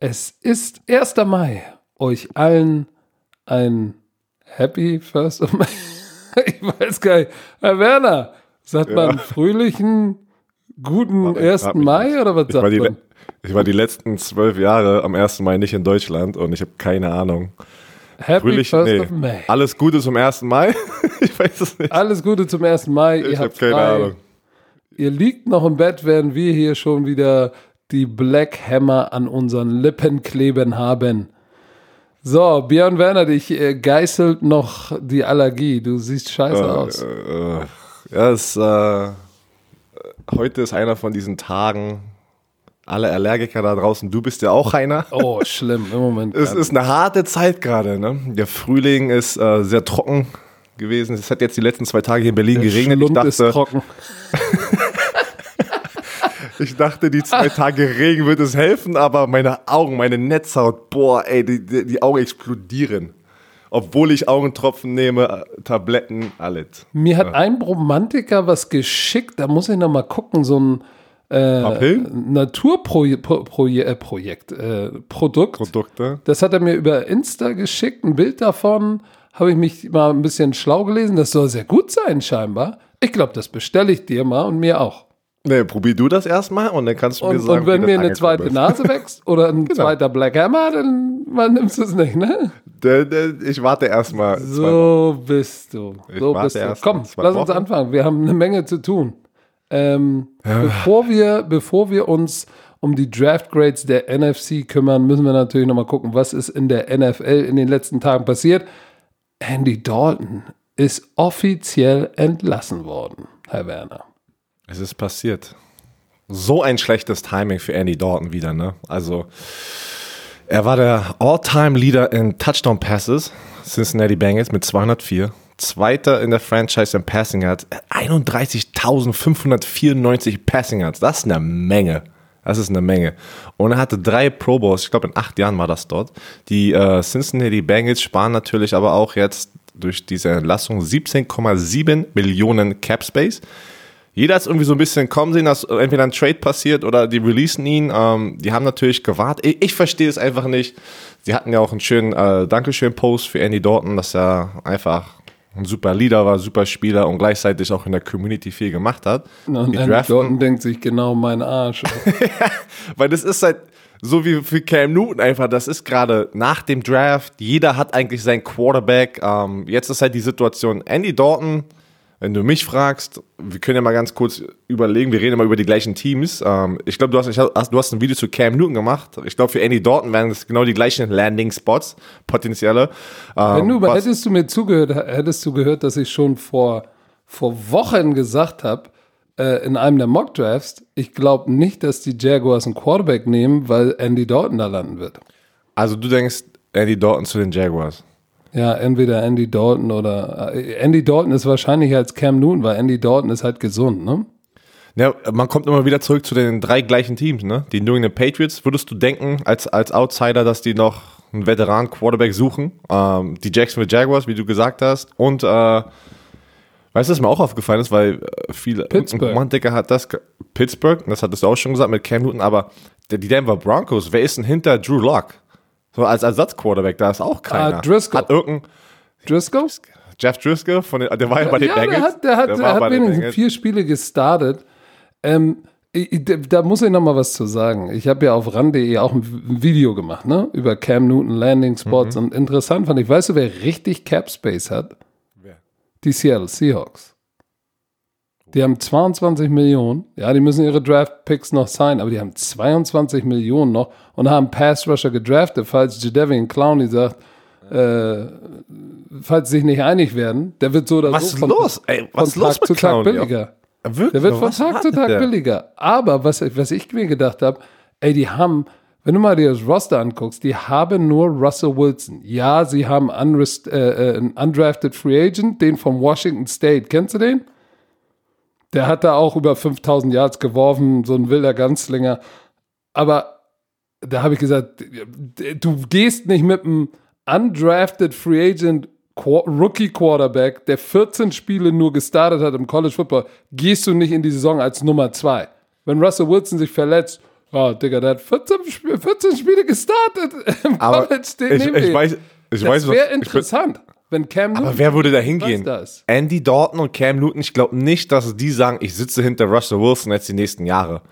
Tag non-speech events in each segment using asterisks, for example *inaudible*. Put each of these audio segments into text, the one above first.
Es ist 1. Mai. Euch allen ein Happy First of May. *laughs* Ich weiß gar nicht. Herr Werner, sagt Ja. man fröhlichen, guten Warte, 1. frag mich Mai nicht. oder was Ich sagt man? ich war die letzten zwölf Jahre am 1. Mai nicht in Deutschland und ich habe keine Ahnung. Happy Fröhlich, First nee. of May. Alles Gute zum 1. Mai? *laughs* ich weiß es nicht. Alles Gute zum 1. Mai. Ich habe keine. Ahnung. Ihr liegt noch im Bett, während wir hier schon wieder die Black Hammer an unseren Lippen kleben haben. So, Björn Werner, dich äh, geißelt noch die Allergie. Du siehst scheiße aus. Äh, äh, ja, es, äh, heute ist einer von diesen Tagen. Alle Allergiker da draußen, du bist ja auch einer. *laughs* Oh, schlimm, im Moment. Es ist eine harte Zeit gerade. Ne? Der Frühling ist äh, sehr trocken gewesen. Es hat jetzt die letzten zwei Tage hier in Berlin Der geregnet. Ich Schlund ist dachte, trocken. *laughs* ich dachte, die zwei Tage Regen wird es helfen, aber meine Augen, meine Netzhaut, boah, ey, die, die, die Augen explodieren. Obwohl ich Augentropfen nehme, äh, Tabletten, alles. Mir hat ein Romantiker was geschickt, da muss ich noch mal gucken, so ein äh? Naturprojekt, Pro, Proje- äh, äh, Produkt. Produkte. Das hat er mir über Insta geschickt, ein Bild davon. Habe ich mich mal ein bisschen schlau gelesen. Das soll sehr gut sein, scheinbar. Ich glaube, das bestelle ich dir mal und mir auch. Nee, probier du das erstmal und dann kannst du mir Und, sagen, und wenn mir eine zweite angekommen Nase wächst oder ein *laughs* zweiter Black Hammer, dann man nimmst du es nicht, ne? ist. Ich warte erstmal. So bist du. Ich So bist du. Komm, lass uns Wochen. anfangen. Wir haben eine Menge zu tun. Ähm, bevor, wir, bevor wir uns um die Draft Grades der NFC kümmern, müssen wir natürlich nochmal gucken, was ist in der NFL in den letzten Tagen passiert. Andy Dalton ist offiziell entlassen worden, Herr Werner. Es ist passiert. So ein schlechtes Timing für Andy Dalton wieder, ne? Also, er war der All-Time-Leader in Touchdown-Passes, Cincinnati Bengals mit 204. Zweiter in der Franchise in Passing Yards, 31.594 Passing Yards. Das ist eine Menge. Das ist eine Menge. Und er hatte drei Pro Bowls, ich glaube in acht Jahren war das dort. Die äh, Cincinnati Bengals sparen natürlich aber auch jetzt durch diese Entlassung 17,7 Millionen Cap Space. Jeder hat es irgendwie so ein bisschen kommen sehen, dass entweder ein Trade passiert oder die releasen ihn. Ähm, die haben natürlich gewartet. Ich, ich verstehe es einfach nicht. Sie hatten ja auch einen schönen äh, Dankeschön-Post für Andy Dalton, dass er einfach ein super Leader war, super Spieler und gleichzeitig auch in der Community viel gemacht hat. Und Die Andy draften- Dalton denkt sich genau mein Arsch. *laughs* weil das ist halt so wie für Cam Newton einfach, das ist gerade nach dem Draft, jeder hat eigentlich seinen Quarterback. Ähm, jetzt ist halt die Situation, Andy Dalton, wenn du mich fragst, wir können ja mal ganz kurz überlegen, wir reden immer über die gleichen Teams. Ähm, ich glaube, du hast, ich hast, du hast ein Video zu Cam Newton gemacht. Ich glaube, für Andy Dalton wären es genau die gleichen Landing-Spots, potenzielle. Ähm, Wenn du, hättest du mir zugehört, hättest du gehört, dass ich schon vor, vor Wochen gesagt habe, äh, in einem der Mock Drafts, ich glaube nicht, dass die Jaguars einen Quarterback nehmen, weil Andy Dalton da landen wird. also du denkst Andy Dalton zu den Jaguars. Ja, entweder Andy Dalton oder äh, Andy Dalton ist wahrscheinlicher als Cam Newton, weil Andy Dalton ist halt gesund, ne? Ja, man kommt immer wieder zurück zu den drei gleichen Teams, ne? Die New England Patriots. Würdest du denken, als, als Outsider, dass die noch einen Veteran-Quarterback suchen? Ähm, die Jacksonville Jaguars, wie du gesagt hast. Und, äh, weißt du, was mir auch aufgefallen ist, weil äh, viele Pittsburgh. Romantiker hat das, Pittsburgh, das hattest du auch schon gesagt mit Cam Newton, aber die Denver Broncos, wer ist denn hinter Drew Lock? So als Ersatzquarterback, da ist auch keiner. Ah, Driscoll. Hat irgendein Driscoll? Jeff Driscoll, von den, der war ja, bei den ja, Bengals. der hat, der hat, Der der hat wenigstens vier Spiele gestartet. Ähm, ich- da muss ich noch mal was zu sagen. Ich habe ja auf ran.de auch ein Video gemacht, ne? Über Cam Newton Landing Spots Mhm. und interessant fand ich, weißt du, wer richtig Cap Space hat? Wer? Die Seattle Seahawks. Die haben 22 Millionen. Ja, die müssen ihre Draft Picks noch sein, aber die haben 22 Millionen noch und haben Pass Rusher gedraftet, falls Jadavian Clowney sagt, äh, falls sie sich nicht einig werden, der wird so oder Was so ist los? Ey, was ist von los Tag zu Tag billiger. Wirklich? Der wird von Tag zu Tag der? billiger. Aber was, was ich mir gedacht habe, ey, die haben, wenn du mal dir das Roster anguckst, die haben nur Russell Wilson. Ja, sie haben unrest, äh, äh, einen undrafted Free Agent, den vom Washington State. Kennst du den? Der hat da auch über 5000 Yards geworfen, so ein wilder Ganzlinger. Aber da habe ich gesagt, du gehst nicht mit einem undrafted Free Agent Rookie Quarterback, der 14 Spiele nur gestartet hat im College Football, gehst du nicht in die Saison als Nummer zwei. Wenn Russell Wilson sich verletzt, oh, Digga, der hat 14, Sp 14 Spiele gestartet im Aber College. Den ich, ich wir. weiß, ich das wäre ich bin- interessant, wenn Cam Newton. Aber wer würde da hingehen? Andy Dalton und Cam Newton, ich glaube nicht, dass die sagen, ich sitze hinter Russell Wilson jetzt die nächsten Jahre.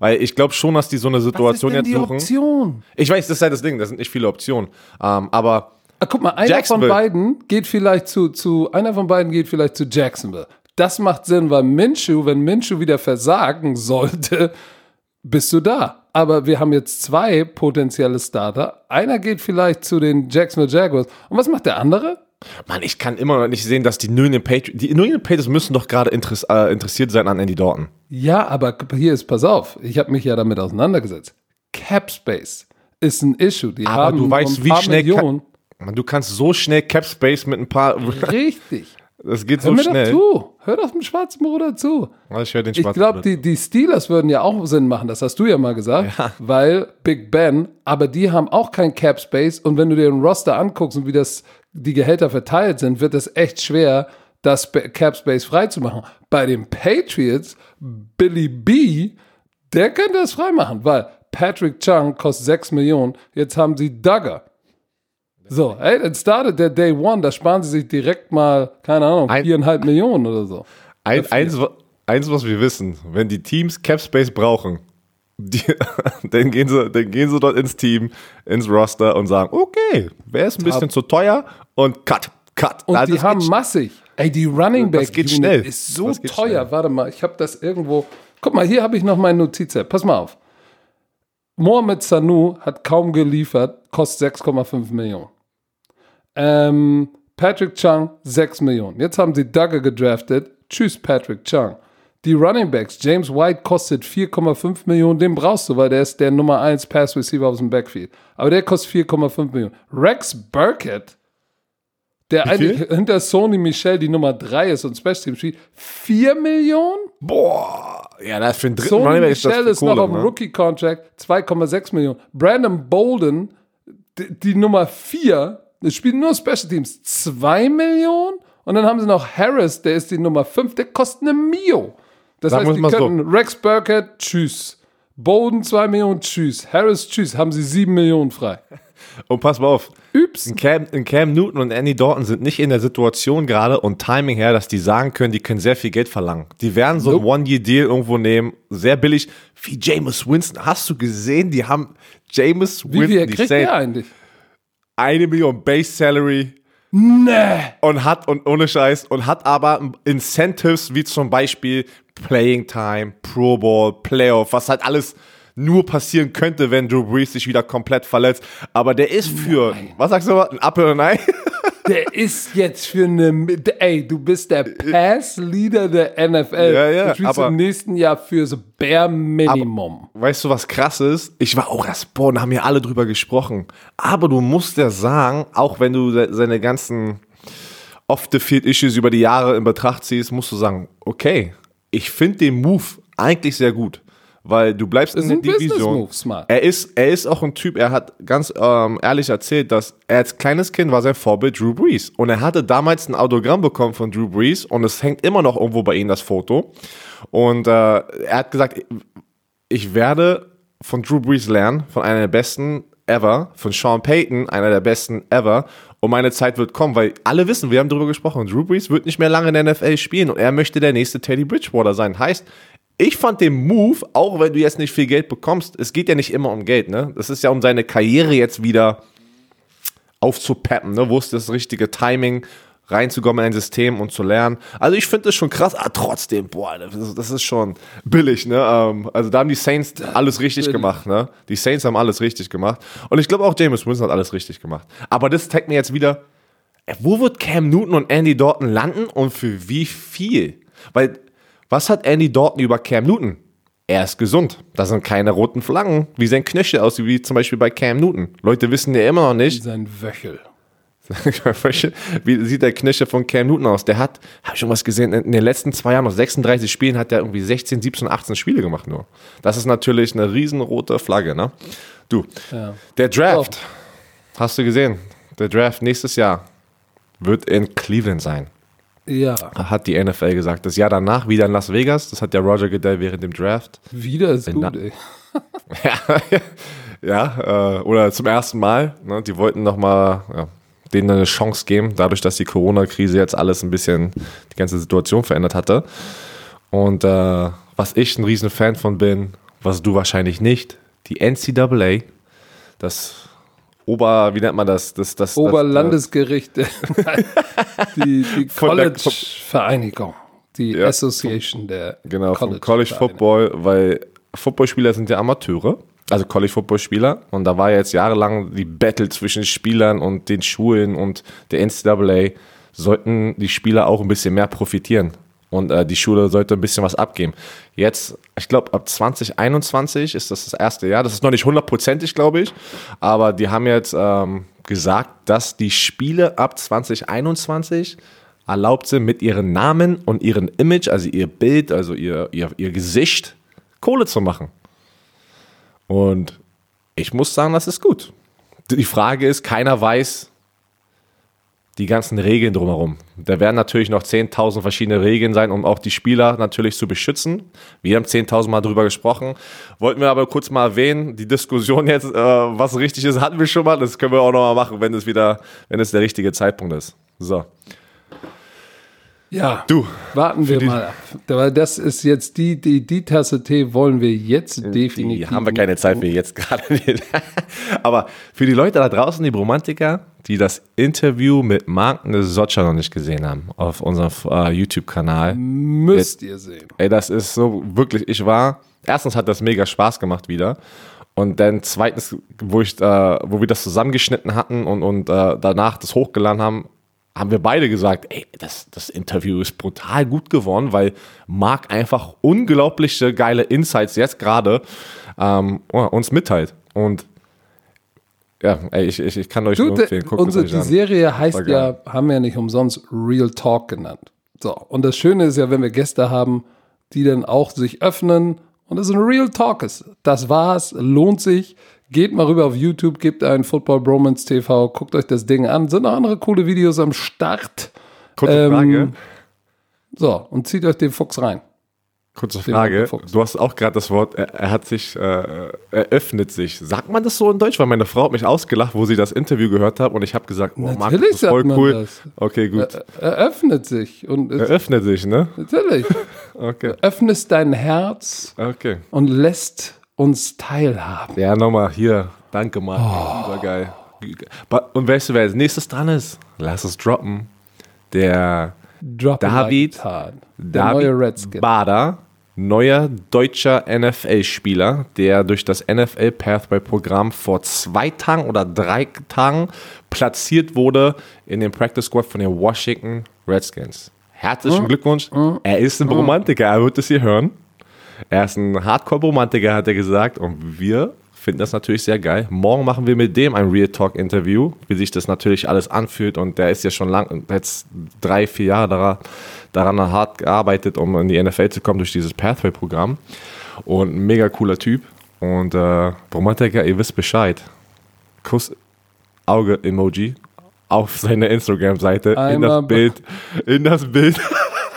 Weil ich glaube schon, dass die so eine Was ist Situation denn jetzt die suchen. Option? Ich weiß, das ist halt das Ding, das sind nicht viele Optionen. Ähm, aber Ah, guck mal, einer von beiden geht vielleicht zu, zu, einer von beiden geht vielleicht zu Jacksonville. Das macht Sinn, weil Minshew, wenn Minshew wieder versagen sollte, *laughs* bist du da. Aber wir haben jetzt zwei potenzielle Starter. Einer geht vielleicht zu den Jacksonville Jaguars. Und was macht der andere? Mann, ich kann immer noch nicht sehen, dass die New England Patriots, die New England Patriots müssen doch gerade interess äh, interessiert sein an Andy Dalton. Ja, aber hier ist, pass auf, ich habe mich ja damit auseinandergesetzt. Cap Space ist ein Issue. Die Aber haben du weißt, ein wie schnell Millionen. kann, Mann, du kannst so schnell Cap Space mit ein paar, *laughs* Richtig. das geht Hör so mir schnell. doch zu. Hör doch dem schwarzen Bruder zu. Ich höre den Ich schwarzen glaube, Bruder. die, die Steelers würden ja auch Sinn machen, das hast du ja mal gesagt, weil Big Ben, aber die haben auch kein Cap Space und wenn du dir den Roster anguckst und wie das die Gehälter verteilt sind, wird es echt schwer, das Cap Space freizumachen. Bei den Patriots, Billy B, der könnte es freimachen, weil Patrick Chung kostet 6 Millionen, jetzt haben sie Duggar. So, ey, dann startet der Day One, da sparen sie sich direkt mal, keine Ahnung, Ein- viereinhalb Millionen oder so. Ein, eins, eins, was wir wissen, wenn die Teams Cap Space brauchen, die, *laughs* dann, gehen sie, dann gehen sie dort ins Team, ins Roster und sagen, okay, wer ist ein bisschen zu teuer und cut, cut. Und Also die haben geht massig. Ey, die Running Das Back geht Unit schnell. ist so teuer. schnell. Warte mal, ich habe das irgendwo. Guck mal, hier habe ich noch meine Notiz. Pass mal auf. Mohamed Sanu hat kaum geliefert, kostet 6,5 Millionen. Ähm, Patrick Chung 6 Millionen. Jetzt haben sie Duggar gedraftet. Tschüss, Patrick Chung. Die Running Backs, James White kostet 4,5 Millionen, den brauchst du, weil der ist der Nummer 1 Pass Receiver aus dem Backfield. Aber der kostet 4,5 Millionen. Rex Burkett, der eigentlich hinter Sony Michel die Nummer 3 ist und Special Team spielt, 4 Millionen? Boah, ja, das für den dritten Sony Running ist Michel ist noch Kohle, auf dem ne? Rookie-Contract, 2,6 Millionen. Brandon Bolden, die, die Nummer 4, das spielt nur Special Teams, 2 Millionen. Und dann haben sie noch Harris, der ist die Nummer 5, der kostet eine Mio. Das Sagen heißt, die mal so. könnten Rex Burkett, tschüss. Bolden 2 Millionen, tschüss. Harris, tschüss. Haben sie 7 Millionen frei. Und pass mal auf, Üps. in Cam, in Cam Newton und Andy Dalton sind nicht in der Situation gerade und Timing her, dass die sagen können, die können sehr viel Geld verlangen. Die werden so ein Nope. One-Year-Deal irgendwo nehmen, sehr billig, wie Jameis Winston. Hast du gesehen, die haben Jameis Wie Winston, viel die kriegt der eigentlich? eine Million Base Salary Nee. und hat, und ohne Scheiß, und hat aber Incentives wie zum Beispiel Playing Time, Pro Bowl, Playoff, was halt alles nur passieren könnte, wenn Drew Brees sich wieder komplett verletzt. Aber der ist für, was sagst du, ein Apfel und ein Ei? *laughs* Der ist jetzt für eine. Ey, du bist der *laughs* Pass-Leader der NFL. Ja, ja, du spielst aber- im nächsten Jahr für so Bare Minimum. Weißt du, was krass ist? Ich war auch erst, boah, da haben ja alle drüber gesprochen. Aber du musst ja sagen, auch wenn du se- seine ganzen Off-the-Field-Issues über die Jahre in Betracht ziehst, musst du sagen, okay, ich finde den Move eigentlich sehr gut. Weil du bleibst in der Division. Er ist, er ist auch ein Typ, er hat ganz ähm, ehrlich erzählt, dass er als kleines Kind war sein Vorbild Drew Brees. Und er hatte damals ein Autogramm bekommen von Drew Brees und es hängt immer noch irgendwo bei ihm das Foto. Und äh, er hat gesagt, ich werde von Drew Brees lernen, von einer der besten ever, von Sean Payton, einer der besten ever. Und meine Zeit wird kommen, weil alle wissen, wir haben darüber gesprochen, Drew Brees wird nicht mehr lange in der NFL spielen und er möchte der nächste Teddy Bridgewater sein. Heißt, ich fand den Move, auch wenn du jetzt nicht viel Geld bekommst, es geht ja nicht immer um Geld, ne? Das ist ja um seine Karriere jetzt wieder aufzupeppen, ne? Wo ist das richtige Timing, reinzukommen in ein System und zu lernen. Also ich finde das schon krass, aber trotzdem, boah, das ist, das ist schon billig, ne? Ähm, also da haben die Saints alles richtig gemacht, ne? Die Saints haben alles richtig gemacht. Und ich glaube auch James Winston hat alles richtig gemacht. Aber das zeigt mir jetzt wieder, ey, wo wird Cam Newton und Andy Dalton landen und für wie viel? Weil, was hat Andy Dalton über Cam Newton? Er ist gesund. Da sind keine roten Flaggen, wie sein Knöchel aussieht, wie zum Beispiel bei Cam Newton. Leute wissen ja immer noch nicht, Sein Wöchel. *laughs* wie sieht der Knöchel von Cam Newton aus? Der hat, habe ich schon was gesehen, in den letzten zwei Jahren, aus 36 Spielen, hat er irgendwie 16, 17, 18 Spiele gemacht nur. Das ist natürlich eine riesenrote Flagge, ne? Du, Ja. der Draft, hast du gesehen? Der Draft nächstes Jahr wird in Cleveland sein. Ja, hat die NFL gesagt. Das Jahr danach wieder in Las Vegas. Das hat der Roger Goodell während dem Draft. wieder ist Na- gut, ey. *laughs* Ja, ja äh, oder zum ersten Mal. Ne? Die wollten nochmal ja, denen eine Chance geben, dadurch, dass die Corona-Krise jetzt alles ein bisschen die ganze Situation verändert hatte. Und äh, was ich ein riesen Fan von bin, was du wahrscheinlich nicht, die NCAA, das Ober, wie nennt man das? das, das Oberlandesgericht, *laughs* die, die *laughs* der- College-Vereinigung, die Ja, Association der das, Genau, College College Football, weil Footballspieler sind ja Amateure, also College Footballspieler. Und da war ja jetzt jahrelang die Battle zwischen Spielern und den Schulen und der NCAA. Sollten die Spieler auch ein bisschen mehr profitieren. Und äh, die Schule sollte ein bisschen was abgeben. Jetzt, ich glaube, ab 2021 ist das das erste Jahr. Das ist noch nicht hundertprozentig, glaube ich. Aber die haben jetzt ähm, gesagt, dass die Spiele ab 2021 erlaubt sind, mit ihren Namen und ihrem Image, also ihr Bild, also ihr, ihr, ihr Gesicht, Kohle zu machen. Und ich muss sagen, das ist gut. Die Frage ist, keiner weiß die ganzen Regeln drumherum. Da werden natürlich noch 10.000 verschiedene Regeln sein, um auch die Spieler natürlich zu beschützen. Wir haben 10.000 Mal drüber gesprochen. Wollten wir aber kurz mal erwähnen, die Diskussion jetzt, äh, was richtig ist, hatten wir schon mal. Das können wir auch noch mal machen, wenn es wieder, wenn es der richtige Zeitpunkt ist. So. Ja, Du, warten wir mal ab. Das ist jetzt die, die, die Tasse Tee wollen wir jetzt definitiv. Die haben wir keine Zeit für jetzt gerade. nicht. *laughs* Aber für die Leute da draußen, die Romantiker, die das Interview mit Mark Socha noch nicht gesehen haben, auf unserem äh, YouTube-Kanal, Müsst ihr sehen. ey, das ist so wirklich, ich war, erstens hat das mega Spaß gemacht wieder. Und dann zweitens, wo, ich, äh, wo wir das zusammengeschnitten hatten und, und äh, danach das hochgeladen haben, haben wir beide gesagt, ey, das, das Interview ist brutal gut geworden, weil Marc einfach unglaubliche geile Insights jetzt gerade ähm, uns mitteilt. Und ja, ey, ich, ich, ich kann euch Du, nur empfehlen. Guckt unsere, euch die an. Serie heißt ja, haben wir ja nicht umsonst Real Talk genannt. So, und das Schöne ist ja, wenn wir Gäste haben, die dann auch sich öffnen und es ein Real Talk ist. Das war's, lohnt sich. Geht mal rüber auf YouTube, gebt ein Football Bromance TV, guckt euch das Ding an. Sind noch andere coole Videos am Start. Kurze ähm, Frage. So, und zieht euch den Fuchs rein. Kurze Frage. Du hast auch gerade das Wort, er, er hat sich, äh, eröffnet sich. Sagt man das so in Deutsch? Weil meine Frau hat mich ausgelacht, wo sie das Interview gehört hat und ich habe gesagt, oh, Marc, das ist voll sagt man cool. das. Okay, gut. Eröffnet sich. Und Eröffnet sich, ne? natürlich. *laughs* Okay. Öffnest dein Herz Okay. und lässt uns teilhaben. Ja, nochmal hier. Danke, Marc. War geil. Und weißt du, wer als nächstes dran ist? Lass es droppen. Der Drop David- like David. Bader, neuer deutscher NFL-Spieler, der durch das NFL Pathway-Programm vor zwei Tagen oder drei Tagen platziert wurde in den Practice Squad von den Washington Redskins. Herzlichen Glückwunsch. Er ist ein Romantiker, er wird es hier hören. Er ist ein Hardcore-Romantiker, hat er gesagt. Und wir finden das natürlich sehr geil. Morgen machen wir mit dem ein Real Talk-Interview, wie sich das natürlich alles anfühlt. Und der ist ja schon lang, jetzt drei, vier Jahre daran, hart gearbeitet, um in die NFL zu kommen durch dieses Pathway-Programm. Und ein mega cooler Typ. Und äh, Romantiker, ihr wisst Bescheid. Kuss, Auge-Emoji auf seiner Instagram-Seite *laughs* in das Bild. In das Bild.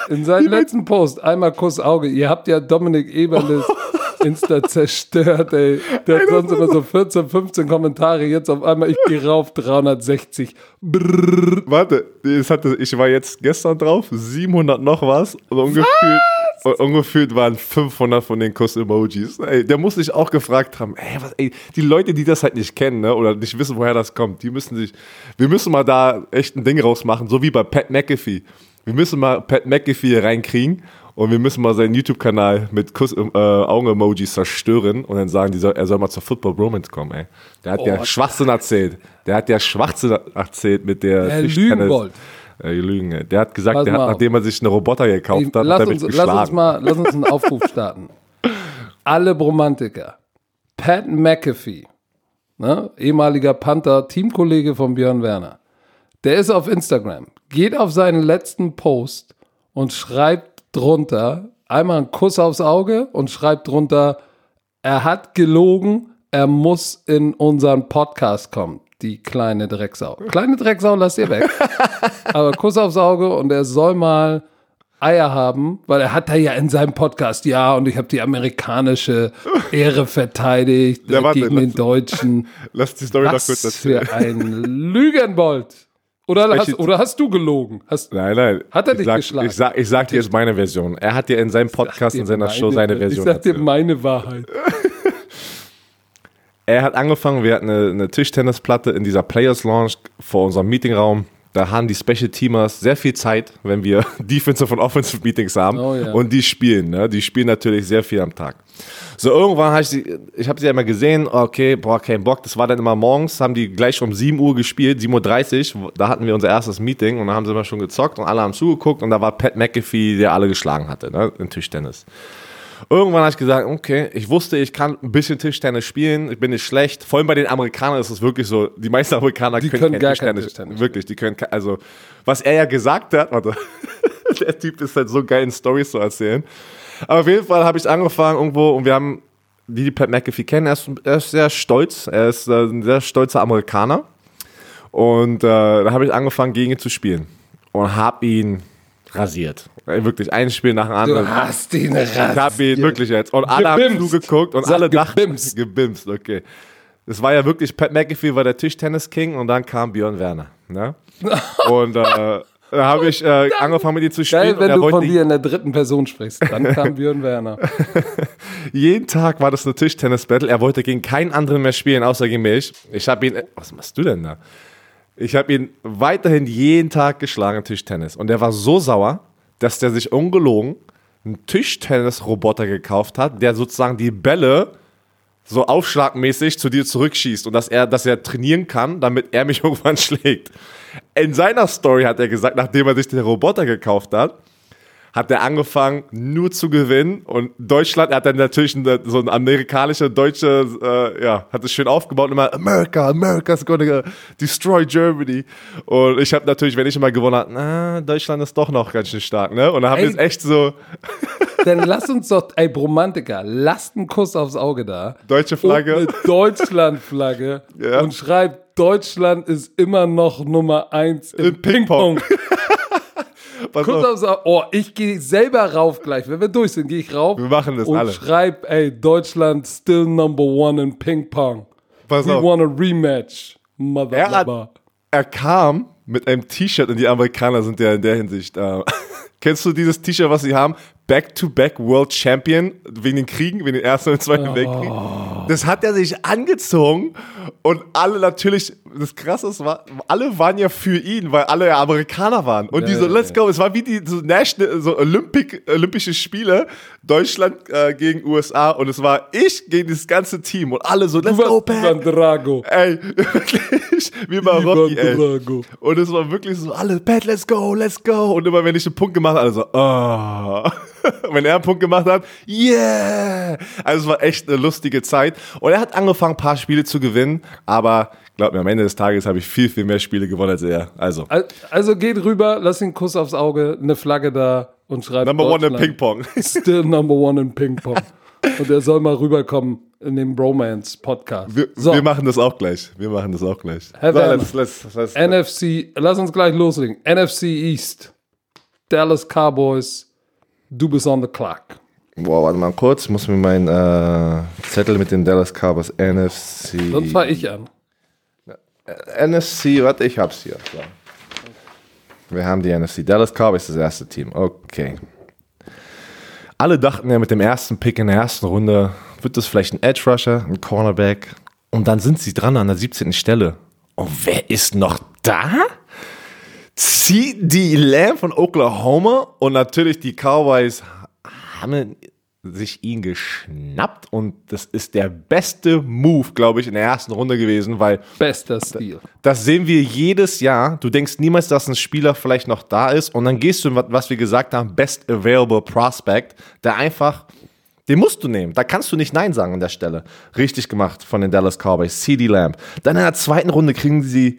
In seinem *laughs* letzten Post, einmal Kuss Auge. Ihr habt ja Dominik Eberles *laughs* Insta zerstört, ey. Der hat sonst immer so 14, 15 Kommentare. Jetzt auf einmal, ich gehe rauf, 360. Brrr. Warte, das hatte, ich war jetzt gestern drauf, 700 noch was und ungefühlt, und ungefühlt waren 500 von den Kuss-Emojis. Ey, der muss sich auch gefragt haben, ey, was, ey, die Leute, die das halt nicht kennen ne, oder nicht wissen, woher das kommt, die müssen sich, wir müssen mal da echt ein Ding rausmachen, so wie bei Pat McAfee. Wir müssen mal Pat McAfee hier reinkriegen und wir müssen mal seinen YouTube-Kanal mit Kuss-Augen-Emojis zerstören und dann sagen, soll, er soll mal zur Football Bromance kommen, ey. Der hat ja Oh. Schwachsinn erzählt. Der hat ja Schwachsinn erzählt mit der Er lügen wollte. ja, die Lügen. ey. Der hat gesagt, Pass der hat, auf. nachdem er sich eine Roboter gekauft hat, lass, hat er uns, mich lass, geschlagen. uns mal, lass uns einen Aufruf *laughs* starten. Alle Bromantiker. Pat McAfee, ne, ehemaliger Panther, Teamkollege von Björn Werner. Der ist auf Instagram. Geht auf seinen letzten Post und schreibt drunter einmal einen Kuss aufs Auge und schreibt drunter, er hat gelogen, er muss in unseren Podcast kommen. die kleine Drecksau. Kleine Drecksau, lass ihr weg. *laughs* Aber Kuss aufs Auge und er soll mal Eier haben, weil er hat da ja in seinem Podcast, ja, und ich habe die amerikanische Ehre verteidigt Ja, warte, gegen den lass- Deutschen. *laughs* Lass die Story noch kurz Was erzählen. für ein Lügenbold. Oder hast, oder hast du gelogen? Hast, Nein, nein. Hat er ich dich sag, geschlagen? Ich sag, ich sag dir jetzt meine Version. Er hat dir in seinem Podcast, in seiner Show seine Version Ich sag dir meine Wahrheit. *laughs* Er hat angefangen, wir hatten eine, eine Tischtennisplatte in dieser Players Lounge vor unserem Meetingraum. Da haben die Special Teamers sehr viel Zeit, wenn wir *laughs* Defensive und Offensive Meetings haben. Oh ja. Und die spielen, ne? Die spielen natürlich sehr viel am Tag. So irgendwann habe ich sie, ich habe sie ja immer gesehen, okay, boah, kein Bock. Das war dann immer morgens, haben die gleich um 7 Uhr gespielt, 7.30 Uhr. Da hatten wir unser erstes Meeting und da haben sie immer schon gezockt und alle haben zugeguckt und da war Pat McAfee, der alle geschlagen hatte, ne? In Tischtennis. Irgendwann habe ich gesagt, okay, ich wusste, ich kann ein bisschen Tischtennis spielen, ich bin nicht schlecht. Vor allem bei den Amerikanern ist es wirklich so, die meisten Amerikaner Die können, können gar kein Tischtennis. Tischtennis. Wirklich, die können, also, was er ja gesagt hat, warte, *laughs* der Typ ist halt so geil in Stories zu erzählen. Aber auf jeden Fall habe ich angefangen irgendwo und wir haben, die die Pat McAfee kennen, er ist, er ist sehr stolz, er ist äh, ein sehr stolzer Amerikaner. Und äh, da habe ich angefangen, gegen ihn zu spielen und habe ihn rasiert. Wirklich, ein Spiel nach dem Du anderen. hast ihn Ich hab ihn wirklich jetzt. Und alle haben Gebimst. zugeguckt und Sag alle dachten, gebimst. gebimst, okay. Es war ja wirklich, Pat McAfee war der Tischtennis-King und dann kam Björn Werner. Ne? *laughs* Und äh, da habe ich äh, angefangen mit ihm zu spielen. Geil, und wenn er du wollte von dir in der dritten Person sprichst. Dann kam Björn Werner. *laughs* jeden Tag war das eine Tischtennis-Battle. Er wollte gegen keinen anderen mehr spielen, außer gegen mich. Ich habe ihn, was machst du denn da? Ich habe ihn weiterhin jeden Tag geschlagen im Tischtennis. Und er war so sauer, dass der sich ungelogen einen Tischtennis-Roboter gekauft hat, der sozusagen die Bälle so aufschlagmäßig zu dir zurückschießt und dass er, dass er trainieren kann, damit er mich *laughs* irgendwann schlägt. In seiner Story hat er gesagt, nachdem er sich den Roboter gekauft hat, hat er angefangen nur zu gewinnen und Deutschland, hat dann natürlich eine, so ein amerikanischer deutsche, äh, ja, hat es schön aufgebaut und immer America, America's gonna destroy Germany und ich habe natürlich, wenn ich immer gewonnen habe, na, Deutschland ist doch noch ganz schön stark, ne? Und dann haben wir Ey. es echt so *laughs* Dann lass uns doch, ey, Bromantiker, lasst einen Kuss aufs Auge da. deutsche Flagge. Deutschland-Flagge *laughs* Ja. und schreibt, Deutschland ist immer noch Nummer eins im, Im Ping-Pong. Ping-Pong. Pass Kuss auf. aufs Auge. Oh, ich gehe selber rauf gleich. Wenn wir durch sind, gehe ich rauf. Wir machen das und alle. schreib, ey, Deutschland still number one in Ping-Pong. Pass We auf. want a rematch. Mother Er, hat, er kam mit einem T-Shirt und die Amerikaner sind ja in der Hinsicht. Äh, *laughs* kennst du dieses T-Shirt, was sie haben? Back-to-back World Champion wegen den Kriegen, wegen den Ersten und Zweiten Weltkrieg. Das hat er sich angezogen und alle natürlich, das Krasse war, alle waren ja für ihn, weil alle ja Amerikaner waren. Und Ja, die so, let's go. Es war wie die so National, so Olympic, Olympische Spiele, Deutschland äh, gegen USA und es war ich gegen das ganze Team und alle so, let's go, Pat. Ivan Drago. Ey, *laughs* wirklich, wie bei Rocky, ey. Drago. Und es war wirklich so, alle, Pat, let's go, let's go. Und immer wenn ich einen Punkt gemacht habe, alle so, oh. *laughs* wenn er einen Punkt gemacht hat, yeah. Also es war echt eine lustige Zeit. Und er hat angefangen, ein paar Spiele zu gewinnen, aber glaub mir, am Ende des Tages habe ich viel, viel mehr Spiele gewonnen als er. Also, Al- Also geht rüber, lass den Kuss aufs Auge, eine Flagge da und schreibt Number one in Deutschland Ping-Pong. *laughs* Still number one in Ping-Pong. Und er soll mal rüberkommen in den Bromance-Podcast. Wir, So, wir machen das auch gleich. Wir machen das auch gleich. So, let's, let's, let's, NFC, lass uns gleich loslegen. NFC East, Dallas Cowboys, du bist on the clock. Boah, warte mal kurz. Ich muss mir meinen äh, Zettel mit den Dallas Cowboys NFC. Sonst fange ich an. NFC, warte, ich hab's hier. So. Wir haben die NFC. Dallas Cowboys das erste Team. Okay. Alle dachten ja mit dem ersten Pick in der ersten Runde, wird das vielleicht ein Edge Rusher, ein Cornerback. Und dann sind sie dran an der 17. Stelle. Und wer ist noch da? CD Lamb von Oklahoma und natürlich die Cowboys haben sich ihn geschnappt und das ist der beste Move, glaube ich, in der ersten Runde gewesen, weil Bester Stil. das sehen wir jedes Jahr. Du denkst niemals, dass ein Spieler vielleicht noch da ist und dann gehst du, in was- was wir gesagt haben, Best Available Prospect, der einfach, den musst du nehmen. Da kannst du nicht Nein sagen an der Stelle. Richtig gemacht von den Dallas Cowboys. CD Lamb. Dann in der zweiten Runde kriegen sie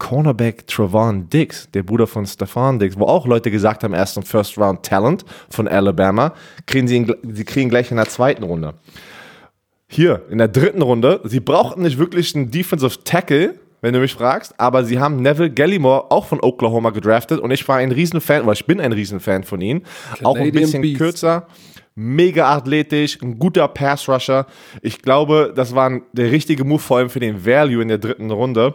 Cornerback Trevon Diggs, der Bruder von Stefan Diggs, wo auch Leute gesagt haben, er ist ein First Round Talent von Alabama, kriegen sie, ihn, sie kriegen gleich in der zweiten Runde. hier in der dritten Runde, sie brauchten nicht wirklich einen Defensive Tackle, wenn du mich fragst, aber sie haben Neville Gallimore auch von Oklahoma gedraftet und ich war ein Riesenfan, oder ich bin ein Riesenfan von ihm. auch ein bisschen Beast. kürzer, mega athletisch, ein guter Pass-Rusher. Ich glaube, das war der richtige Move, vor allem für den Value in der dritten Runde.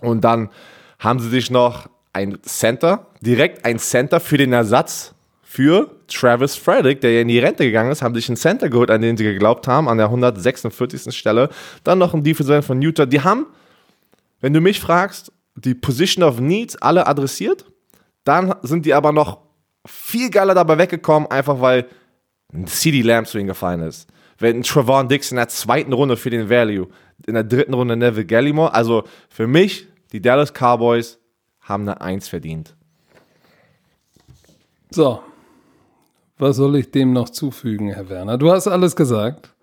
Und dann haben sie sich noch ein Center, direkt ein Center für den Ersatz für Travis Frederick, der ja in die Rente gegangen ist, haben sich einen Center geholt, an den sie geglaubt haben, an der 146. Stelle. Dann noch ein Defensive von Utah. Die haben, wenn du mich fragst, die Position of Needs alle adressiert. Dann sind die aber noch viel geiler dabei weggekommen, einfach weil ein CD Lamb zu ihnen gefallen ist. Wenn ein Trevon Dix in der zweiten Runde für den Value, in der dritten Runde Neville Gallimore. Also für mich, die Dallas Cowboys haben eine Eins verdient. So. Was soll ich dem noch zufügen, Herr Werner? Du hast alles gesagt.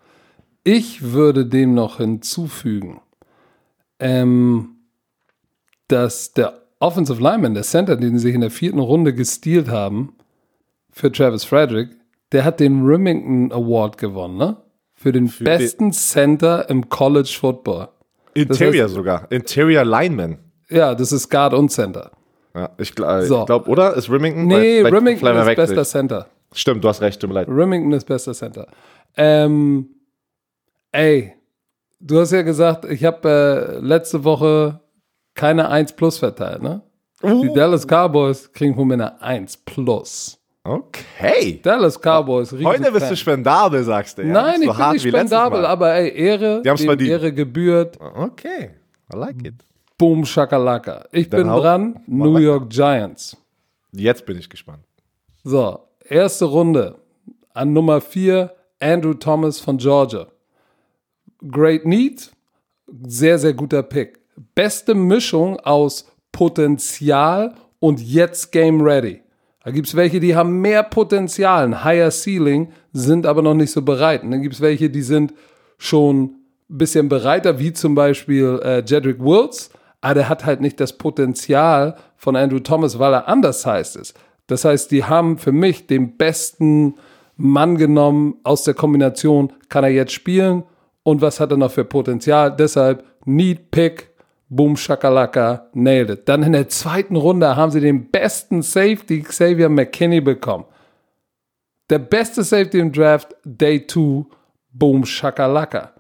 Ich würde dem noch hinzufügen, ähm, dass der Offensive Lineman, der Center, den sie sich in der vierten Runde gestealt haben, für Travis Frederick, der hat den Remington Award gewonnen, ne? Für den besten Center im College Football. Interior heißt- sogar. Interior Lineman. Ja, das ist Guard und Center. Ja, ich, gl So. ich glaube, oder? Ist Remington? Nee, Vielleicht- Remington ist bester Center. Stimmt, du hast recht, tut mir leid. Remington ist bester Center. Ähm, ey, du hast ja gesagt, ich habe äh, letzte Woche keine 1 Plus verteilt, ne? Die Dallas Cowboys kriegen von mir eine 1 Plus. Okay. Dallas Cowboys, riesen Heute bist du spendabel, sagst du. Ja? Nein, ich so bin nicht spendabel, aber ey, Ehre, Die verdient. Ehre gebührt, Okay, I like it. boom, shakalaka. Ich Dann bin dran, New. York Giants. Jetzt bin ich gespannt. So, erste Runde. An Nummer 4 Andrew Thomas von Georgia. Great Need, sehr, sehr guter Pick. Beste Mischung aus Potenzial und jetzt Game Ready. Da gibt es welche, die haben mehr Potenzial, ein higher Ceiling, sind aber noch nicht so bereit. Und dann gibt es welche, die sind schon ein bisschen bereiter, wie zum Beispiel äh, Jedrick Wills, aber der hat halt nicht das Potenzial von Andrew Thomas, weil er undersized ist. Das heißt, die haben für mich den besten Mann genommen aus der Kombination, kann er jetzt spielen und was hat er noch für Potenzial. Deshalb Need Pick, Boom Shakalaka, nailed it. Dann in der zweiten Runde haben sie den besten Safety Xavier McKinney bekommen. Der beste Safety im Draft, Day 2, Boom Shakalaka.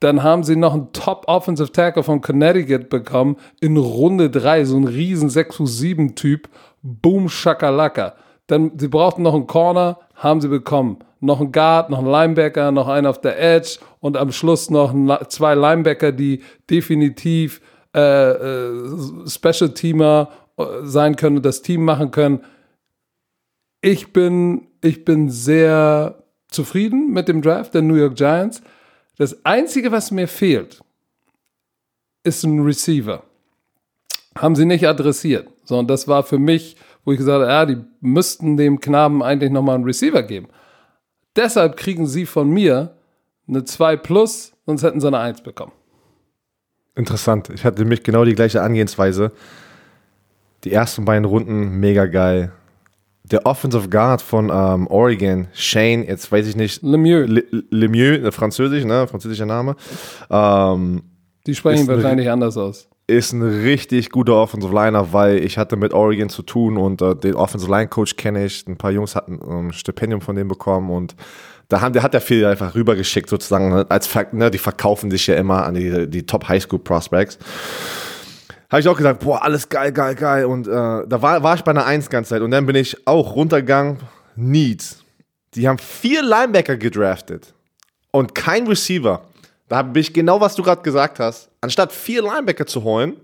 Dann haben sie noch einen Top Offensive Tackle von Connecticut bekommen in Runde 3, so ein riesen 6 Fuß 7 Typ, Boom Shakalaka. Dann, sie brauchten noch einen Corner, haben sie bekommen. Noch einen Guard, noch einen Linebacker, noch einen auf der Edge und am Schluss noch zwei Linebacker, die definitiv äh, äh, Special Teamer äh, sein können und das Team machen können. Ich bin, ich bin sehr zufrieden mit dem Draft der New York Giants. Das Einzige, was mir fehlt, ist ein Receiver. Haben sie nicht adressiert, sondern das war für mich, wo ich gesagt habe, ja, die müssten dem Knaben eigentlich nochmal einen Receiver geben. Deshalb kriegen sie von mir eine 2 plus, sonst hätten sie eine 1 bekommen. Interessant. Ich hatte nämlich genau die gleiche Angehensweise. Die ersten beiden Runden mega geil. Der Offensive Guard von ähm, Oregon, Shane, jetzt weiß ich nicht, Lemieux, Le- Lemieux, äh, französisch, ne, französischer Name, ähm, die sprechen wahrscheinlich anders aus. ist ein richtig guter Offensive Liner, weil ich hatte mit Oregon zu tun und äh, den Offensive Line Coach kenne ich. Ein paar Jungs hatten ein Stipendium von dem bekommen und da haben, der hat ja viel einfach rübergeschickt sozusagen. ne, Als ne, die verkaufen sich ja immer an die, die Top High School Prospects. Habe ich auch gesagt, boah, alles geil, geil, geil. Und äh, da war, war ich bei einer Eins ganze Zeit. Und dann bin ich auch runtergegangen. Needs. Die haben vier Linebacker gedraftet und kein Receiver. Da habe ich genau, was du gerade gesagt hast. Anstatt vier Linebacker zu holen,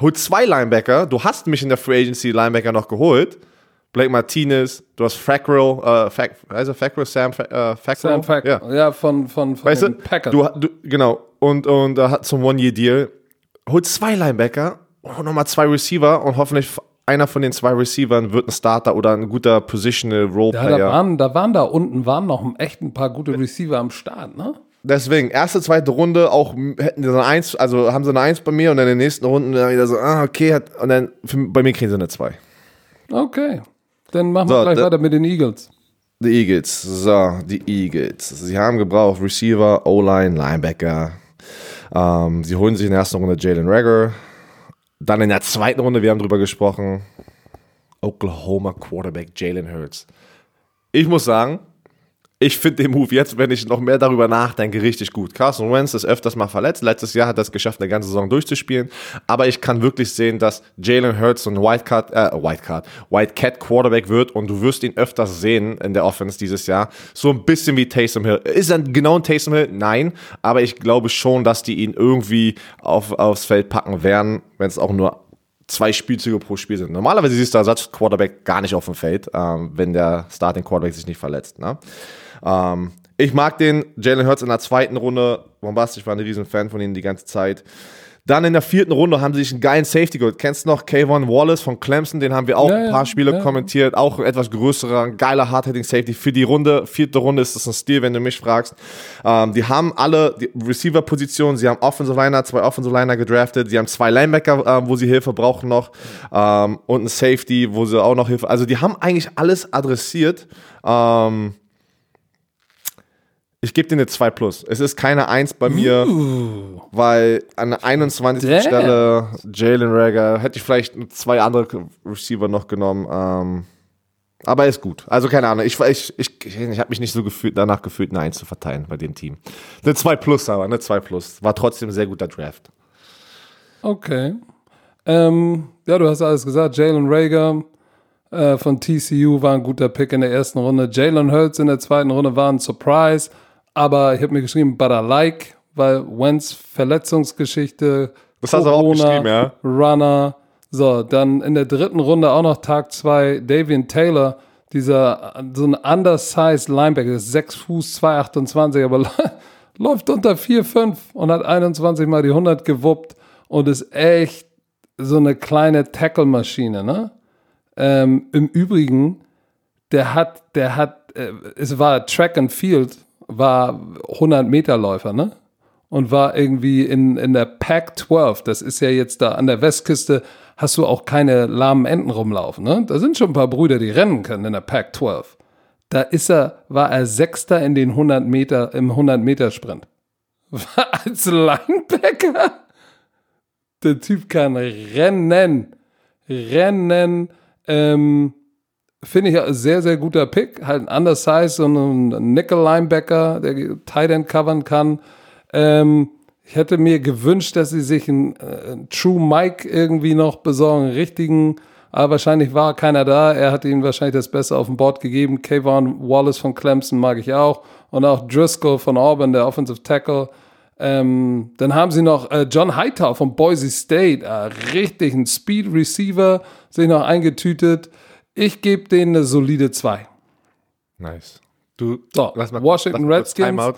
hol zwei Linebacker. Du hast mich in der Free Agency Linebacker noch geholt. Blake Martinez, du hast Fackrell, äh, Fac, heißt er Fackrell, Sam, Fa- äh, Fackrell? Sam Fack, Ja. ja. von, von, von Weißt du, den Packers. du, du, genau. Und, und da hat zum One-Year-Deal, holt zwei Linebacker und nochmal zwei Receiver und hoffentlich einer von den zwei Receivern wird ein Starter oder ein guter Positional ja, da, Role-Player. waren, da waren da unten waren noch echt ein paar gute Receiver am Start, ne? Deswegen, erste, zweite Runde auch hätten sie eine Eins, also haben sie eine Eins bei mir und dann in den nächsten Runden dann wieder so, ah, okay, hat, und dann für, bei mir kriegen sie eine Zwei. Okay. Dann machen So, wir gleich weiter mit den Eagles. Die Eagles. So, die Eagles. Sie haben gebraucht Receiver, O-Line, Linebacker. Ähm, sie holen sich in der ersten Runde Jalen Rager. Dann in der zweiten Runde, wir haben drüber gesprochen, Oklahoma Quarterback Jalen Hurts. Ich muss sagen, ich finde den Move jetzt, wenn ich noch mehr darüber nachdenke, richtig gut. Carson Wentz ist öfters mal verletzt. Letztes Jahr hat er es geschafft, eine ganze Saison durchzuspielen. Aber ich kann wirklich sehen, dass Jalen Hurts ein Wildcard, äh, Wildcard, Wildcat Quarterback wird und du wirst ihn öfters sehen in der Offense dieses Jahr. So ein bisschen wie Taysom Hill. Ist er genau ein Taysom Hill? Nein. Aber ich glaube schon, dass die ihn irgendwie auf, aufs Feld packen werden, wenn es auch nur zwei Spielzüge pro Spiel sind. Normalerweise siehst du Ersatz-Quarterback gar nicht auf dem Feld, ähm, wenn der Starting-Quarterback sich nicht verletzt. Ne? Ähm, ich mag den Jalen Hurts in der zweiten Runde bombastisch, war ein riesen Fan von ihnen die ganze Zeit. Dann in der vierten Runde haben sie sich einen geilen Safety geholt. Kennst du noch Kayvon Wallace von Clemson? Den haben wir auch ja, ein paar Spiele ja. kommentiert. Auch ein etwas größerer, geiler Hard-Hitting Safety. Für die Runde, vierte Runde ist das ein Stil, wenn du mich fragst. Ähm, die haben alle Receiver-Positionen. Sie haben Offensive Liner, zwei Offensive Liner gedraftet. Sie haben zwei Linebacker, äh, wo sie Hilfe brauchen noch. Ähm, und ein Safety, wo sie auch noch Hilfe. Also die haben eigentlich alles adressiert. Ähm, ich gebe dir eine 2 plus. Es ist keine 1 bei mir, uh. weil an der 21. Damn. Stelle Jalen Rager hätte ich vielleicht zwei andere Receiver noch genommen. Ähm, aber ist gut. Also keine Ahnung. Ich, ich, ich, ich habe mich nicht so gefühlt, danach gefühlt, eine 1 zu verteilen bei dem Team. Eine 2 plus aber, eine 2 plus. War trotzdem ein sehr guter Draft. Okay. Ähm, ja, du hast alles gesagt. Jalen Rager äh, von TCU war ein guter Pick in der ersten Runde. Jalen Hurts in der zweiten Runde war ein Surprise. Aber ich habe mir geschrieben, but I like, weil Wentz Verletzungsgeschichte, das hast du auch geschrieben, ja. Runner. So, dann in der dritten Runde auch noch Tag zwei Davian Taylor, dieser so ein undersized Linebacker, ist 6 Fuß 228, aber *laughs* läuft unter 4, 5 und hat 21 mal die 100 gewuppt und ist echt so eine kleine Tackle-Maschine, ne? Ähm, Im Übrigen, der hat, der hat, äh, es war Track and Field war 100 Meter Läufer, ne? Und war irgendwie in, in der Pack 12, das ist ja jetzt da an der Westküste, hast du auch keine lahmen Enten rumlaufen, ne? Da sind schon ein paar Brüder, die rennen können in der Pack 12. Da ist er, war er Sechster in den 100 Meter, im 100 Meter Sprint. Als Linebacker? Der Typ kann rennen. Rennen. Ähm, Finde ich ein sehr, sehr guter Pick. Halt ein Undersize und ein Nickel-Linebacker, der Tight End covern kann. Ähm, ich hätte mir gewünscht, dass sie sich einen, äh, einen True Mike irgendwie noch besorgen, einen richtigen, aber wahrscheinlich war keiner da. Er hat ihnen wahrscheinlich das Beste auf dem Board gegeben. Kayvon Wallace von Clemson mag ich auch. Und auch Driscoll von Auburn, der Offensive Tackle. Ähm, dann haben sie noch äh, John Hightower von Boise State, äh, richtig ein Speed Receiver, sich noch eingetütet. Ich gebe denen eine solide 2. Nice. Du, so, lass mal, Washington lass Redskins. Timeout.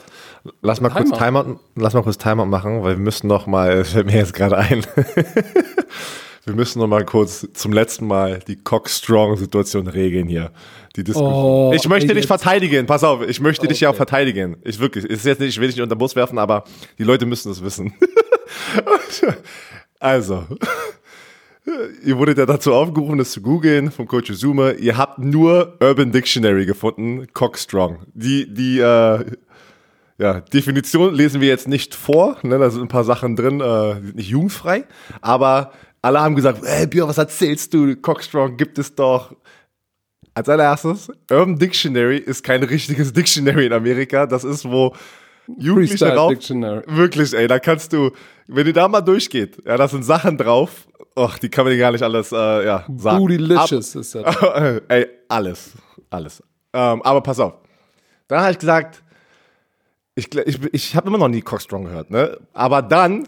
Lass mal kurz Timeout. Timeout, lass mal kurz Timeout machen, weil wir müssen noch mal, *laughs* fällt mir jetzt gerade ein, *laughs* wir müssen noch mal kurz zum letzten Mal die Cock-Strong-Situation regeln hier. Die Diskussion. Oh, ich möchte dich verteidigen, pass auf, ich möchte okay. dich ja auch verteidigen. Ich wirklich, ist jetzt nicht, ich will dich nicht unter den Bus werfen, aber die Leute müssen das wissen. *laughs* also, Ihr wurdet ja dazu aufgerufen, das zu googeln vom Coach Zuma. Ihr habt nur Urban Dictionary gefunden, Cockstrong. Die, die äh, ja, Definition lesen wir jetzt nicht vor. Ne? Da sind ein paar Sachen drin, äh, nicht jugendfrei. Aber alle haben gesagt, hey Björn, was erzählst du? Cockstrong gibt es doch. Als allererstes, Urban Dictionary ist kein richtiges Dictionary in Amerika. Das ist, wo Jugendliche drauf. Dictionary. Wirklich, ey, da kannst du, wenn ihr da mal durchgeht, ja, da sind Sachen drauf, Och, die kann man gar nicht alles äh, ja, sagen. Bootylicious Ab ist das. *laughs* Ey, alles. Alles. Ähm, aber pass auf. Dann habe ich gesagt, ich, ich, ich habe immer noch nie Cockstrong gehört, ne? Aber dann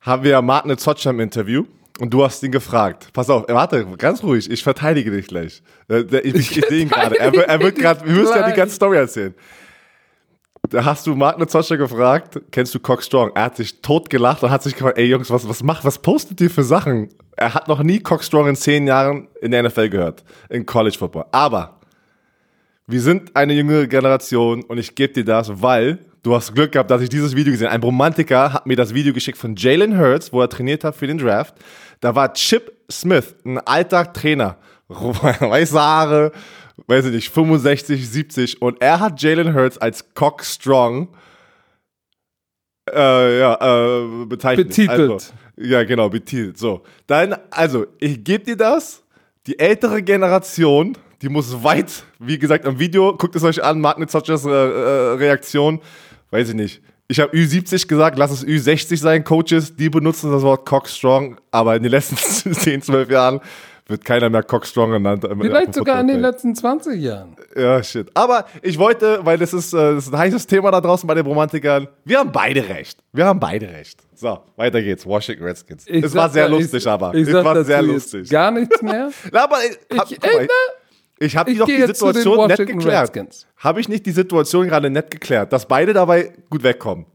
haben wir Martin Zotsch im Interview und du hast ihn gefragt. Pass auf, warte, ganz ruhig, ich verteidige dich gleich. Äh, ich, ich, ich sehe ihn gerade. Er, er, wird gerade, wir müssen ja die ganze Story erzählen. Da hast du Martin Zoscher gefragt, kennst du Cock Strong? Er hat sich tot gelacht und hat sich gefragt, ey Jungs, was, was macht, was postet ihr für Sachen? Er hat noch nie Cock Strong in zehn Jahren in der NFL gehört, in College Football. Aber wir sind eine jüngere Generation und ich gebe dir das, weil du hast Glück gehabt, dass ich dieses Video gesehen habe. Ein Romantiker hat mir das Video geschickt von Jalen Hurts, wo er trainiert hat für den Draft. Da war Chip Smith, ein alter Trainer, *laughs* weiße Haare, weiß ich nicht, 65, 70 und er hat Jalen Hurts als Cock Strong äh, ja, äh, bezeichnet. Betitelt. Also, ja, genau, betitelt. So. Dann, also, ich gebe dir das. Die ältere Generation, die muss weit, wie gesagt, im Video, guckt es euch an, Martin Zotschers äh, äh, Reaktion, weiß ich nicht. Ich habe Ü70 gesagt, lass es Ü60 sein, Coaches, die benutzen das Wort Cockstrong, aber in den letzten *laughs* 10, 12 Jahren wird keiner mehr Cockstrong genannt. Vielleicht sogar in den letzten 20 Jahren. Ja, shit. Aber ich wollte, weil das ist, äh, das ist ein heißes Thema da draußen bei den Romantikern, wir haben beide recht. Wir haben beide recht. So, weiter geht's. Washington Redskins. Ich es sag war sehr lustig, ich, aber. Ich es war sehr lustig. Gar nichts mehr. *laughs* Na, aber ich, hab, Ich, mal, ich habe doch die Situation nett geklärt. Habe ich nicht die Situation gerade nett geklärt, dass beide dabei gut wegkommen?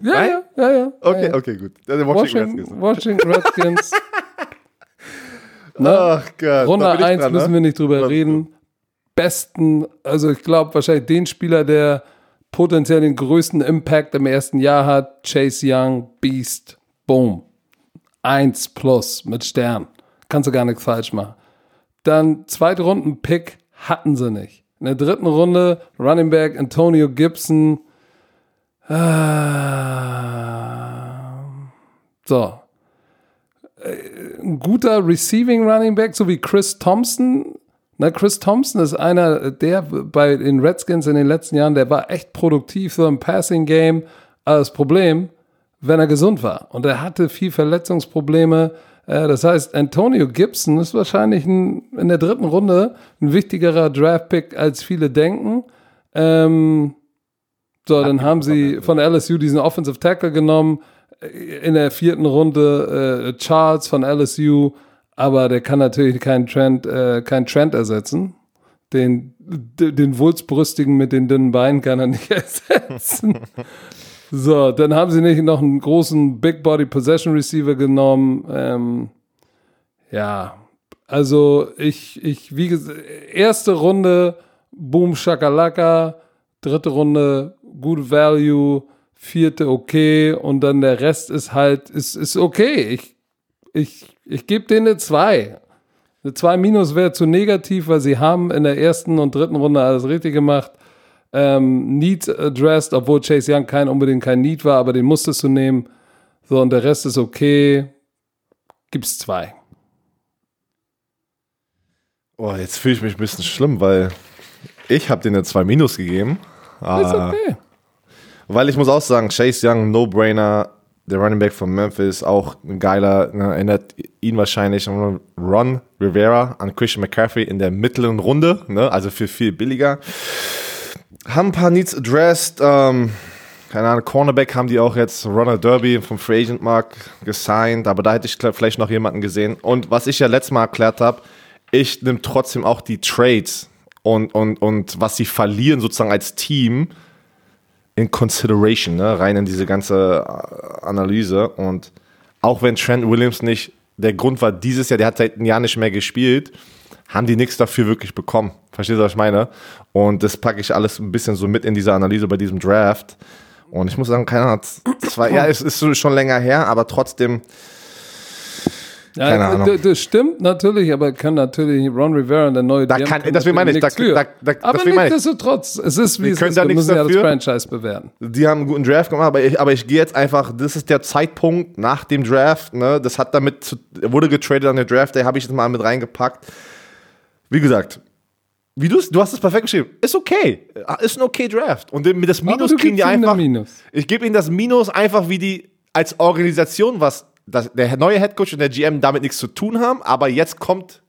Ja, Nein? ja, ja, ja. Okay, ja, ja. okay, gut. Also Washington Washington, Redskins. Washington Redskins. *laughs* ne? Ach Gott. Runde da bin ich 1 dran, müssen ne? wir nicht drüber Was- reden. Besten, also ich glaube wahrscheinlich den Spieler, der potenziell den größten Impact im ersten Jahr hat, Chase Young, Beast, Boom. 1 plus mit Stern. Kannst du gar nichts falsch machen. Dann zweite Runden Pick hatten sie nicht. In der dritten Runde Running Back Antonio Gibson. Ah, so. Ein guter Receiving Running Back, so wie Chris Thompson. Na, Chris Thompson ist einer, der bei den Redskins in den letzten Jahren, der war echt produktiv so im Passing Game. Aber das Problem, wenn er gesund war. Und er hatte viel Verletzungsprobleme. Äh, Das heißt, Antonio Gibson ist wahrscheinlich ein, in der dritten Runde ein wichtigerer Draft-Pick, als viele denken. Ähm, so, dann haben sie von LSU diesen Offensive Tackle genommen. In der vierten Runde äh, Charles von LSU, aber der kann natürlich keinen Trend, äh, keinen Trend ersetzen. Den, den Wulstbrüstigen mit den dünnen Beinen kann er nicht *laughs* ersetzen. so, dann haben sie nicht noch einen großen Big Body Possession Receiver genommen. Ähm, ja, also ich, ich, wie gesagt, erste Runde, Boom Shakalaka, dritte Runde, Good Value, vierte okay und dann der Rest ist halt, ist, ist okay. Ich, ich, ich gebe denen eine 2. Eine 2 minus wäre zu negativ, weil sie haben in der ersten und dritten Runde alles richtig gemacht. Ähm, Needs addressed, obwohl Chase Young kein unbedingt kein Need war, aber den musstest du nehmen. So, und der Rest ist okay. Gibt's zwei. Oh, jetzt fühle ich mich ein bisschen schlimm, weil ich habe denen eine 2 Minus gegeben. Ist Ah, okay. Weil ich muss auch sagen, Chase Young, No-Brainer, der Running Back von Memphis, auch ein geiler, ne, erinnert ihn wahrscheinlich an Ron Rivera, an Christian McCaffrey in der mittleren Runde, ne, also für viel billiger. Haben ein paar Needs addressed, ähm, keine Ahnung, Cornerback haben die auch jetzt Ronald Derby vom Free Agent Mark gesigned, aber da hätte ich vielleicht noch jemanden gesehen. Und was ich ja letztes Mal erklärt habe, ich nehme trotzdem auch die Trades und, und, und was sie verlieren sozusagen als Team in consideration, ne? rein in diese ganze äh, Analyse. Und auch wenn Trent Williams nicht der Grund war dieses Jahr, der hat seit einem Jahr nicht mehr gespielt, haben die nichts dafür wirklich bekommen. Verstehst du, was ich meine? Und das packe ich alles ein bisschen so mit in diese Analyse bei diesem Draft. Und ich muss sagen, keine Ahnung, zwar, ja, es ist schon länger her, aber trotzdem, Ja, Keine Ahnung. Das stimmt natürlich, aber kann natürlich Ron Rivera, der neue Da GM, kann- deswegen meine ich, da- da- da- aber nichtsdestotrotz, es ist wie es können ist. da Wir müssen ja das dafür. Franchise bewerten. die haben einen guten Draft gemacht, aber ich, aber ich gehe jetzt einfach, das ist der Zeitpunkt nach dem Draft, ne? Das hat damit, zu, wurde getradet an der Draft, Day, habe ich jetzt mal mit reingepackt. Wie gesagt, wie du du hast es perfekt geschrieben. Ist okay. Ist ein okay Draft. Und mit das Minus kriegen die einfach. ein Minus. Ich gebe ihnen das Minus einfach, wie die als Organisation, was das, der neue Headcoach und der GM damit nichts zu tun haben, aber jetzt kommt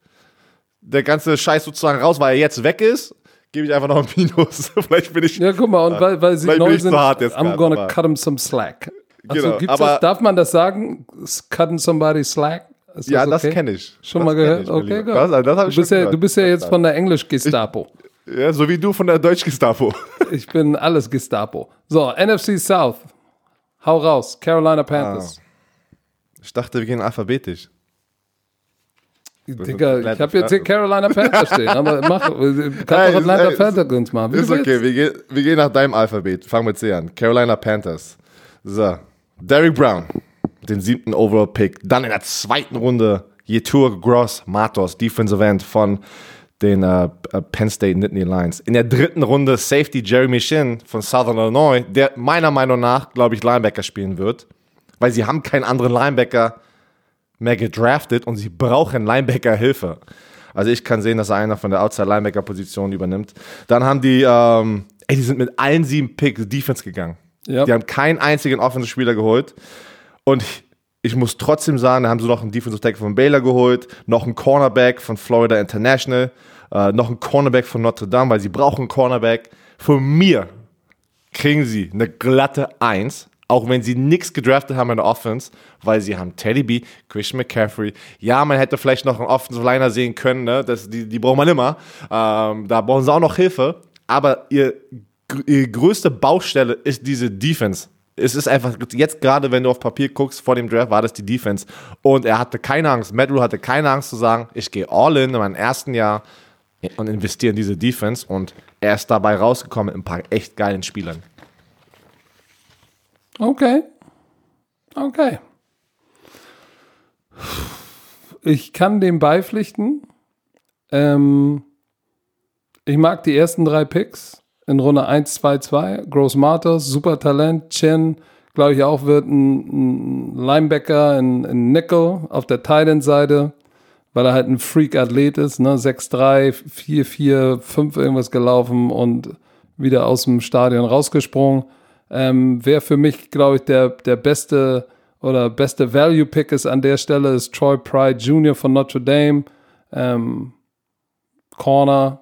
der ganze Scheiß sozusagen raus, weil er jetzt weg ist, gebe ich einfach noch ein Minus. *laughs* Vielleicht bin ich. Ja, guck mal, und weil, weil sie neu sind, zu hart jetzt I'm gonna aber- cut him some slack. Also Genau, aber- das, darf man das sagen? Cutting somebody slack? Ist ja, das das okay? kenne ich. Schon das mal gehört? ich, okay, gut. Das, das du, bist ja, gehört. du bist ja jetzt von der Englisch-Gestapo. Ja, so wie du von der Deutsch-Gestapo. *laughs* Ich bin alles Gestapo. So, NFC South. Hau raus. Carolina Panthers. Ich dachte, wir gehen alphabetisch. Digga, ich habe jetzt hier. Carolina Panthers stehen, aber *laughs* mach, kannst doch Atlanta ey, Falcons machen. Wie Ist okay, wir gehen, wir gehen nach deinem Alphabet. Fangen wir C an. Carolina Panthers. So. Derrick Brown, den siebten Overall-Pick. Dann in der zweiten Runde Yetur Gross Matos, Defensive End von den äh, Penn State Nittany Lions. In der dritten Runde Safety Jeremy Shin von Southern Illinois, der meiner Meinung nach, glaube ich, Linebacker spielen wird, weil sie haben keinen anderen Linebacker mehr gedraftet und sie brauchen Linebacker-Hilfe. Also ich kann sehen, dass einer von der Outside-Linebacker-Position übernimmt. Dann haben die, ähm, ey, die sind mit allen sieben Picks Defense gegangen. Ja. Die haben keinen einzigen Offensive-Spieler geholt. Und ich muss trotzdem sagen, da haben sie noch einen Defensive Tackle von Baylor geholt, noch einen Cornerback von Florida International, äh, noch einen Cornerback von Notre Dame, weil sie brauchen einen Cornerback. Von mir kriegen sie eine glatte Eins, auch wenn sie nichts gedraftet haben in der Offense, weil sie haben Teddy B, Christian McCaffrey. Ja, man hätte vielleicht noch einen Offensive Liner sehen können, ne? das, die, die braucht man immer. Ähm, da brauchen sie auch noch Hilfe. Aber ihr, ihre größte Baustelle ist diese Defense es ist einfach, jetzt gerade, wenn du auf Papier guckst, vor dem Draft war das die Defense. Und er hatte keine Angst, Matt Rule hatte keine Angst zu sagen, ich gehe all in in meinem ersten Jahr und investiere in diese Defense. Und er ist dabei rausgekommen mit ein paar echt geilen Spielern. Okay. Okay. Ich kann dem beipflichten. Ähm, ich mag die ersten drei Picks in Runde 1, 2, 2. Gross Matos, super Talent. Chen, glaube ich, auch wird ein, ein Linebacker, ein, ein Nickel auf der Titan-Seite, weil er halt ein Freak-Athlet ist. Ne? 6-3, 4, 4, 5 irgendwas gelaufen und wieder aus dem Stadion rausgesprungen. Ähm, wer für mich, glaube ich, der, der beste oder beste Value-Pick ist an der Stelle, ist Troy Pride Jr. von Notre Dame. Ähm, Corner,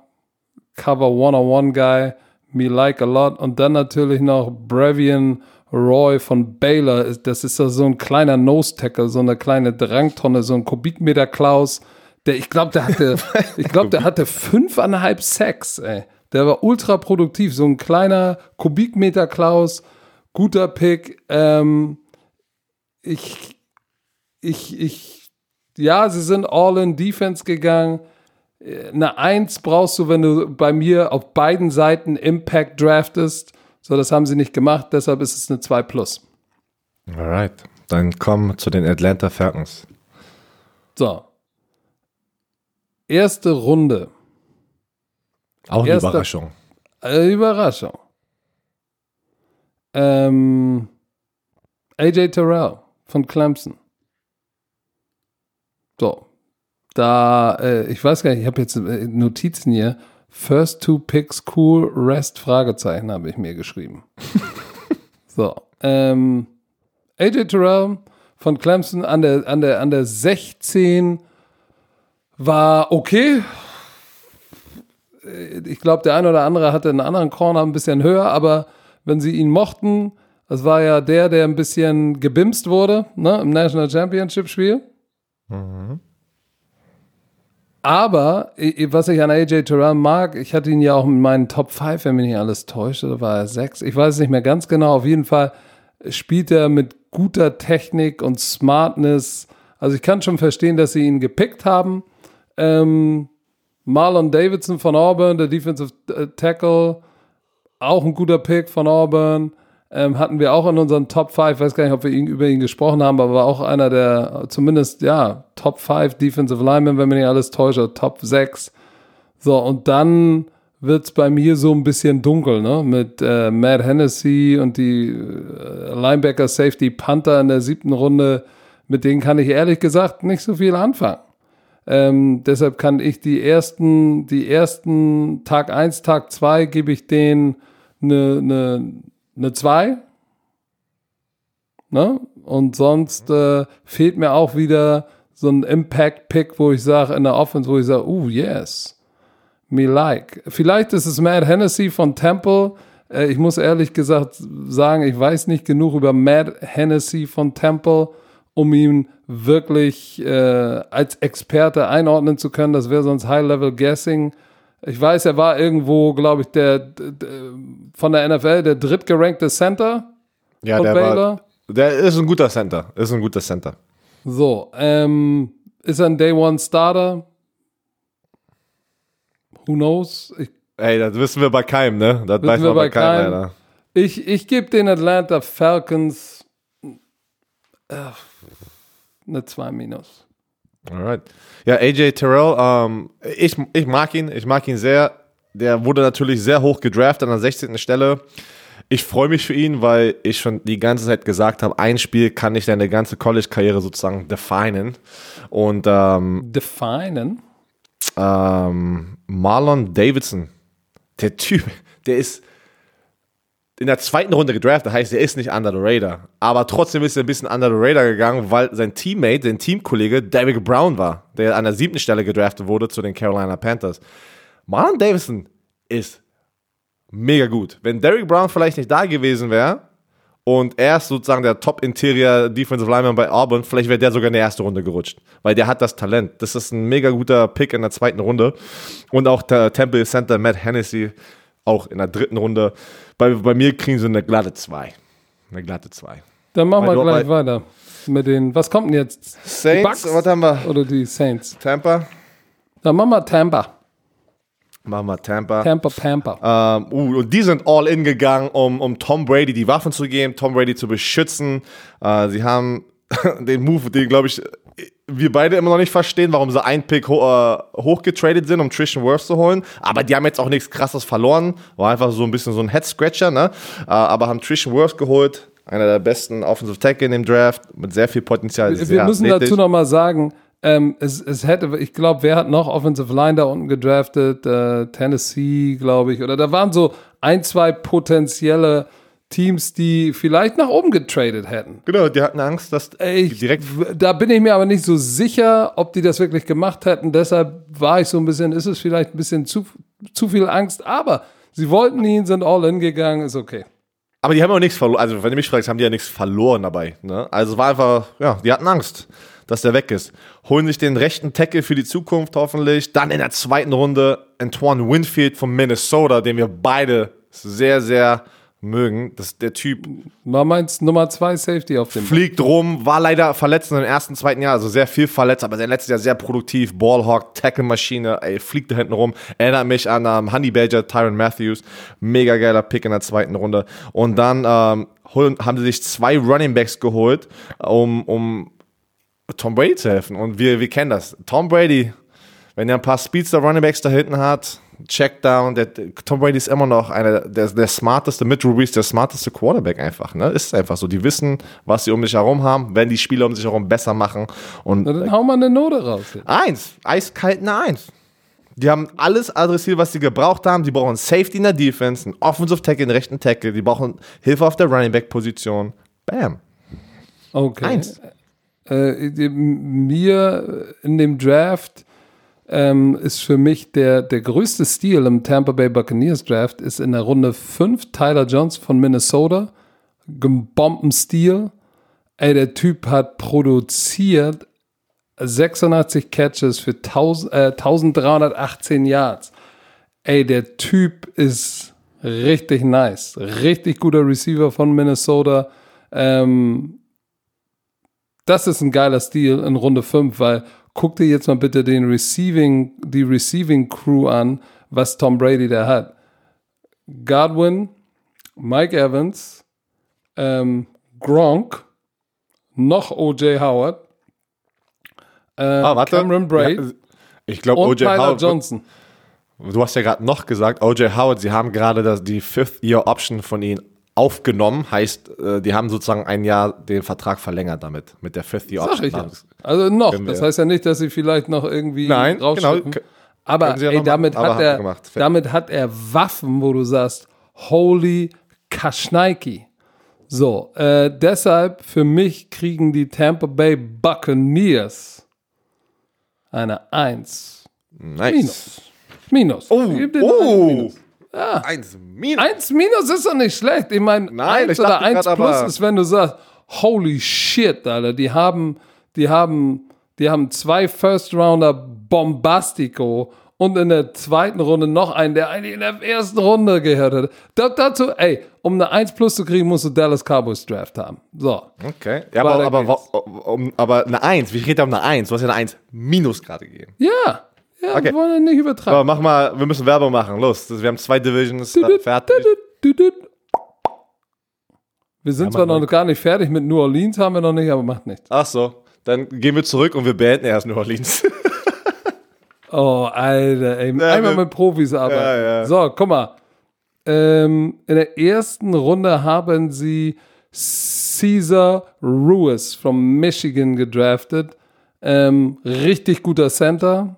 Cover 101 Guy, me like a lot. Und dann natürlich noch Brevian Roy von Baylor. Das ist ja so ein kleiner Nose-Tackle, so eine kleine Drangtonne, so ein Kubikmeter Klaus. Der, ich glaube, der hatte, *laughs* ich glaube, der hatte fünfeinhalb Sacks, ey. Der war ultra produktiv, so ein kleiner Kubikmeter Klaus, guter Pick. Ähm, ich, ich, ich, ja, sie sind all in Defense gegangen. Eine Eins brauchst du, wenn du bei mir auf beiden Seiten Impact draftest. So, das haben sie nicht gemacht, deshalb ist es eine 2 plus. Alright, dann kommen zu den Atlanta Falcons. So. Erste Runde. Auch eine Erster- Überraschung. Äh, Überraschung. Ähm, AJ Terrell von Clemson. So. Da, äh, ich weiß gar nicht, ich habe jetzt äh, Notizen hier. First two picks cool, rest Fragezeichen habe ich mir geschrieben. *laughs* so. Ähm, AJ Terrell von Clemson an der, an der, an der 16 war okay ich glaube, der eine oder andere hatte einen anderen Corner ein bisschen höher, aber wenn sie ihn mochten, das war ja der, der ein bisschen gebimst wurde ne, im National Championship Spiel. Aber i- was ich an AJ Terrell mag, ich hatte ihn ja auch in meinen Top 5, wenn mich nicht alles täuscht, oder war er 6? Ich weiß es nicht mehr ganz genau. Auf jeden Fall spielt er mit guter Technik und Smartness. Also ich kann schon verstehen, dass sie ihn gepickt haben. Ähm, Marlon Davidson von Auburn, der Defensive äh, Tackle, auch ein guter Pick von Auburn. Ähm, hatten wir auch in unseren Top 5, weiß gar nicht, ob wir ihn, über ihn gesprochen haben, aber war auch einer der zumindest, ja, Top 5 Defensive Linemen, wenn mich nicht alles täuscht, oder Top 6. So, und dann wird's bei mir so ein bisschen dunkel, ne? Mit äh, Matt Hennessy und die äh, Linebacker Safety Panther in der siebten Runde, mit denen kann ich ehrlich gesagt nicht so viel anfangen. Ähm, deshalb kann ich die ersten, die ersten Tag 1, Tag 2 gebe ich denen eine, eine, eine 2. Ne? Und sonst äh, fehlt mir auch wieder so ein Impact-Pick, wo ich sage, in der Offense, wo ich sage, uh, yes, me like. Vielleicht ist es Matt Hennessy von Temple. Äh, ich muss ehrlich gesagt sagen, ich weiß nicht genug über Matt Hennessy von Temple, um ihn wirklich äh, als Experte einordnen zu können. Das wäre sonst High-Level-Guessing. Ich weiß, er war irgendwo, glaube ich, der, der von der NFL der drittgerankte Center Ja, der Baylor. war, der ist ein guter Center. Ist ein guter Center. So, ähm, ist er ein Day One Starter? Who knows? Ich, Ey, das wissen wir bei keinem, ne? Das weiß wir man bei keinem, keinem. ich, ich gebe den Atlanta Falcons äh, eine 2 minus. Alright. Ja, AJ Terrell, ähm, ich, ich mag ihn, ich mag ihn sehr. Der wurde natürlich sehr hoch gedraftet an der 16. Stelle. Ich freue mich für ihn, weil ich schon die ganze Zeit gesagt habe, ein Spiel kann nicht deine ganze College-Karriere sozusagen definen. Und ähm, Definen? ähm, Marlon Davidson, der Typ, der ist in der zweiten Runde gedraftet, heißt, er ist nicht under the radar. Aber trotzdem ist er ein bisschen under the radar gegangen, weil sein Teammate, sein Teamkollege Derrick Brown war, der an der siebten Stelle gedraftet wurde zu den Carolina Panthers. Marlon Davidson ist mega gut. Wenn Derrick Brown vielleicht nicht da gewesen wäre und er ist sozusagen der Top-Interior Defensive Lineman bei Auburn, vielleicht wäre der sogar in die erste Runde gerutscht, weil der hat das Talent. Das ist ein mega guter Pick in der zweiten Runde. Und auch der Temple Center Matt Hennessy auch in der dritten Runde. Bei, bei mir kriegen sie eine glatte 2. Eine glatte 2. Dann machen Weil wir gleich weiter. Mit den, was kommt denn jetzt? Saints, was haben wir? oder die Saints? Tampa. Dann machen wir Tampa. Machen wir Tampa. Tampa, Tampa. Ähm, uh, und die sind all in gegangen, um, um Tom Brady die Waffen zu geben, Tom Brady zu beschützen. Äh, sie haben *laughs* den Move, den glaube ich wir beide immer noch nicht verstehen, warum sie ein Pick ho äh, hochgetradet sind, um Trishan Wirfs zu holen. Aber die haben jetzt auch nichts krasses verloren. War einfach so ein bisschen so ein Head-Scratcher, ne? Äh, aber haben Trishan Wirfs geholt. Einer der besten Offensive Tackle in dem Draft, mit sehr viel Potenzial. Wir sehr müssen athletisch. dazu nochmal sagen, ähm, es, es hätte, ich glaube, wer hat noch Offensive Line da unten gedraftet? Äh, Tennessee, glaube ich. Oder da waren so ein, zwei potenzielle Teams, die vielleicht nach oben getradet hätten. Genau, die hatten Angst, dass Ich, direkt da bin ich mir aber nicht so sicher, ob die das wirklich gemacht hätten. Deshalb war ich so ein bisschen, ist es vielleicht ein bisschen zu, zu viel Angst. Aber sie wollten ihn, sind all in gegangen, ist okay. Aber die haben auch nichts verloren. Also, wenn du mich fragst, haben die ja nichts verloren dabei. Ne? Also, es war einfach, ja, die hatten Angst, dass der weg ist. Holen sich den rechten Tackle für die Zukunft hoffentlich. Dann in der zweiten Runde Antoine Winfield von Minnesota, den wir beide sehr, sehr mögen. Das der Typ War meins Nummer zwei Safety auf dem. fliegt rum, war leider verletzt in dem ersten, zweiten Jahr, also sehr viel verletzt, aber sein letztes Jahr sehr produktiv. Ballhawk, Tackle-Maschine, ey, fliegt da hinten rum. Erinnert mich an ähm, Honey Badger, Tyron Matthews. Mega geiler Pick in der zweiten Runde. Und dann ähm, haben sie sich zwei Running Backs geholt, um, um Tom Brady zu helfen. Und wir, wir kennen das. Tom Brady, wenn er ein paar Speedster Running Backs da hinten hat, Checkdown, der, Tom Brady ist immer noch einer der, der smarteste, mit Drew Brees, der smarteste Quarterback einfach. Ne? Ist einfach so. Die wissen, was sie um sich herum haben, werden die Spieler um sich herum besser machen. Und Na, dann hau mal eine Note raus. jetzt. Eins, eiskalt eine Eins. Die haben alles adressiert, was sie gebraucht haben. Die brauchen Safety in der Defense, einen Offensive Tackle, einen rechten Tackle. Die brauchen Hilfe auf der Running Back Position. Bam. Okay. Eins. Äh, die- mir in dem Draft ähm, ist für mich der, der größte Stil im Tampa Bay Buccaneers Draft ist in der Runde 5 Tyler Johnson von Minnesota. Bomben-Stil. Ey, der Typ hat produziert 86 Catches für 1000, äh, 1318 Yards. Ey, der Typ ist richtig nice. Richtig guter Receiver von Minnesota. Ähm, das ist ein geiler Stil in Runde 5, weil guck dir jetzt mal bitte den Receiving, die Receiving Crew an, was Tom Brady da hat. Godwin, Mike Evans, ähm, Gronk, noch O.J. Howard, äh, Ah, warte. Cameron Braid Ja, ich glaube, und O.J. Tyler Howard. Johnson. Du hast ja gerade noch gesagt, O.J. Howard, sie haben gerade die Fifth-Year-Option von ihnen aufgenommen. Heißt, äh, die haben sozusagen ein Jahr den Vertrag verlängert damit, mit der Fifth-Year-Option. Ja. Also noch. Das heißt ja nicht, dass sie vielleicht noch irgendwie Nein, genau. Aber ja ey, damit, machen, aber hat er gemacht. damit hat er Waffen, wo du sagst, holy Kaschneiki. So, äh, deshalb für mich kriegen die Tampa Bay Buccaneers eine 1. Nice. Minus. Minus. Oh, oh. Minus. Eins minus. 1 minus ist doch nicht schlecht. Ich meine, Nein, 1 ich oder dachte 1 grad plus ist, wenn du sagst, holy shit, Alter, die haben, die haben, die haben zwei First Rounder Bombastico und in der zweiten Runde noch einen, der eigentlich in der ersten Runde gehört hat. Da, dazu, ey, um eine 1 plus zu kriegen, musst du Dallas Cowboys Draft haben. So. Okay. Ja, aber, aber, um, aber eine Eins, wie geht da um eine Eins? Du hast ja eine Eins minus gerade gegeben. Ja. Ja, Okay. wir wollen ja nicht übertreiben. Aber mach mal, wir müssen Werbung machen. Los, wir haben zwei Divisions äh, fertig. Wir sind Ja, zwar noch gar nicht fertig mit New Orleans, haben wir noch nicht, aber macht nichts. Ach so. Dann gehen wir zurück und wir beenden erst New Orleans. *laughs* Oh, Alter, ey. Ja, Einmal wir- mit Profis arbeiten. Ja, ja. So, guck mal. Ähm, in der ersten Runde haben sie Caesar Ruiz von Michigan gedraftet. Ähm, richtig guter Center.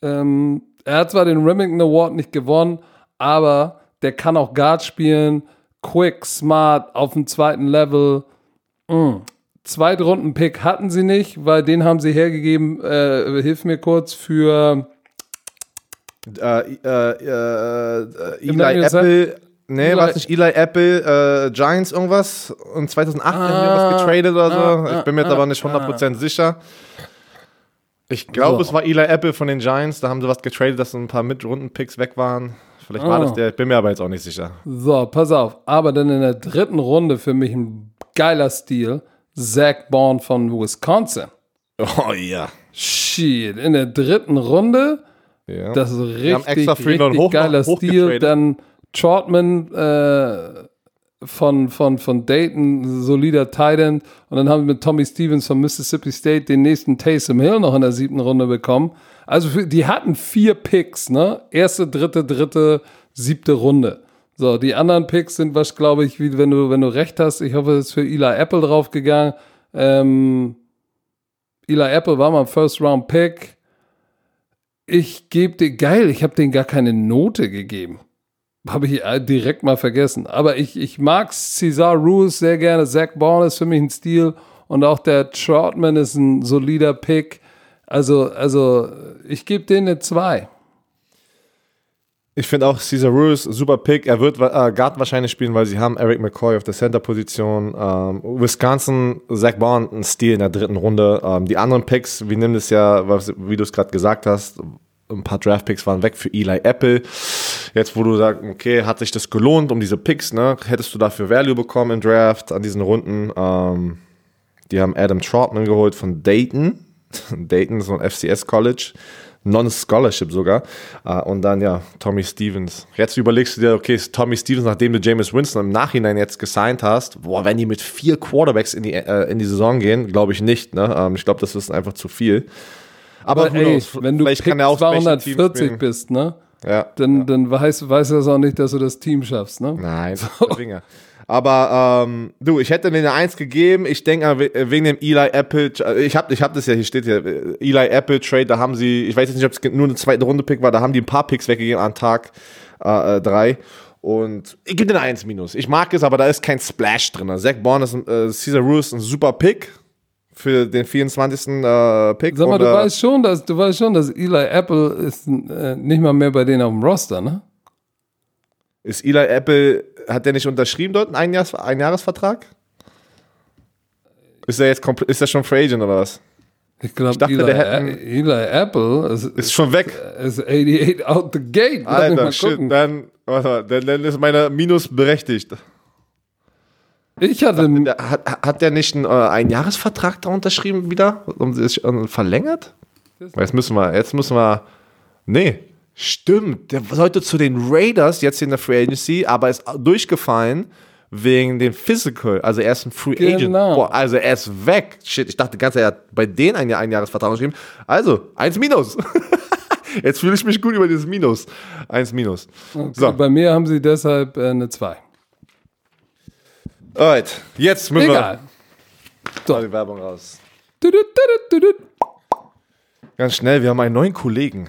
Ähm, er hat zwar den Remington Award nicht gewonnen, aber der kann auch Guard spielen. Quick, smart, auf dem zweiten Level. Mm. Zweitrunden-Pick hatten sie nicht, weil den haben sie hergegeben, äh, hilf mir kurz, für äh, äh, äh, äh, Eli Apple. Nee, Eli- war es nicht Eli Apple, äh, Giants irgendwas? Und 2008 haben die was getradet oder so. ah, ich bin mir jetzt ah, aber nicht 100% sicher. Ich glaube, So. es war Eli Apple von den Giants. Da haben sie was getradet, dass so ein paar Mid-Runden-Picks weg waren. Vielleicht war Ah. das der, ich bin mir aber jetzt auch nicht sicher. So, pass auf. Aber dann in der dritten Runde für mich ein geiler Stil. Zach Bourne von Wisconsin. Oh ja. Shit, in der dritten Runde. ja. Das ist richtig, richtig hoch- geiler hoch Stil. Dann Trotman äh, von, von, von Dayton, solider Titan. Und dann haben wir mit Tommy Stevens von Mississippi State den nächsten Taysom Hill noch in der siebten Runde bekommen. Also für, die hatten vier Picks, ne? Erste, dritte, dritte, siebte Runde. So, die anderen Picks sind was, glaube ich, wie wenn du, wenn du recht hast. Ich hoffe, es ist für Eli Apple draufgegangen. Ähm, Eli Apple war mein First Round Pick. Ich gebe dir, geil, ich habe denen gar keine Note gegeben. Habe ich äh, direkt mal vergessen. Aber ich, ich mag Cesar Ruiz sehr gerne. Zach Bourne ist für mich ein Stil. Und auch der Troutman ist ein solider Pick. Also, also ich gebe denen eine 2. Ich finde auch Cesar Ruiz super Pick. Er wird äh, Guard wahrscheinlich spielen, weil sie haben Eric McCoy auf der Center-Position. Ähm, Wisconsin, Zach Bourne, ein Stil in der dritten Runde. Ähm, die anderen Picks, wir nehmen das ja, wie du es gerade gesagt hast, ein paar Draft-Picks waren weg für Eli Apple. Jetzt, wo du sagst, okay, hat sich das gelohnt um diese Picks, ne? Hättest du dafür Value bekommen im Draft an diesen Runden? Ähm, die haben Adam Troutman geholt von Dayton. *laughs* Dayton ist so ein FCS-College. Non-Scholarship sogar. Äh, und dann ja, Tommy Stevens. Jetzt überlegst du dir, okay, ist Tommy Stevens, nachdem du James Winston im Nachhinein jetzt gesigned hast, boah, wenn die mit vier Quarterbacks in die, äh, in die Saison gehen, glaube ich nicht. Ne? Ähm, ich glaube, das ist einfach zu viel. Aber, Aber ey, wenn du Pick Teams 240 spielen. bist, ne? Ja. Dann, dann weiß, weiß er es auch nicht, dass du das Team schaffst, ne? Nein, Finger. Aber ähm, du, ich hätte denen eine Eins gegeben. Ich denke we- wegen dem Eli Apple, ich habe ich hab das ja, hier steht hier, äh, Eli Apple Trade, da haben sie, ich weiß jetzt nicht, ob es nur eine zweite Runde Pick war, da haben die ein paar Picks weggegeben an Tag äh, äh, drei. Und ich gebe eine Eins minus. Ich mag es, aber da ist kein Splash drin. Zach Bourne ist ein, äh, Caesar Ruiz ein super Pick für den 24. Äh, Pick. Sag mal, Und, du äh, weißt schon, dass du weißt schon, dass Eli Apple ist äh, nicht mal mehr bei denen auf dem Roster, ne? Ist Eli Apple, hat der nicht unterschrieben dort einen Einjahres, Einjahresvertrag? Ist er jetzt komplett, ist er schon Free Agent oder was? Ich glaube, dachte, Eli, Eli Apple ist, Ist schon weg. ist 88 out the gate. Lass Alter, shit, dann, warte dann, dann ist meine Minus berechtigt. Ich hatte, Der, hat, hat der nicht einen äh, Einjahresvertrag da unterschrieben wieder? Und ist äh, verlängert? Jetzt müssen wir, jetzt müssen wir. Nee, stimmt. Der sollte zu den Raiders jetzt in der Free Agency, aber ist durchgefallen wegen dem Physical. Also er ist ein Free Agent. Genau. Boah, also er ist weg. Shit, ich dachte ganz, er hat bei denen einen Einjahresvertrag unterschrieben. Also, eins Minus. *laughs* Jetzt fühle ich mich gut über dieses Minus. Eins Minus. So, bei mir haben sie deshalb äh, eine 2. alright. Jetzt müssen Egal. wir die Werbung raus. Du, du, du. Ganz schnell, wir haben einen neuen Kollegen.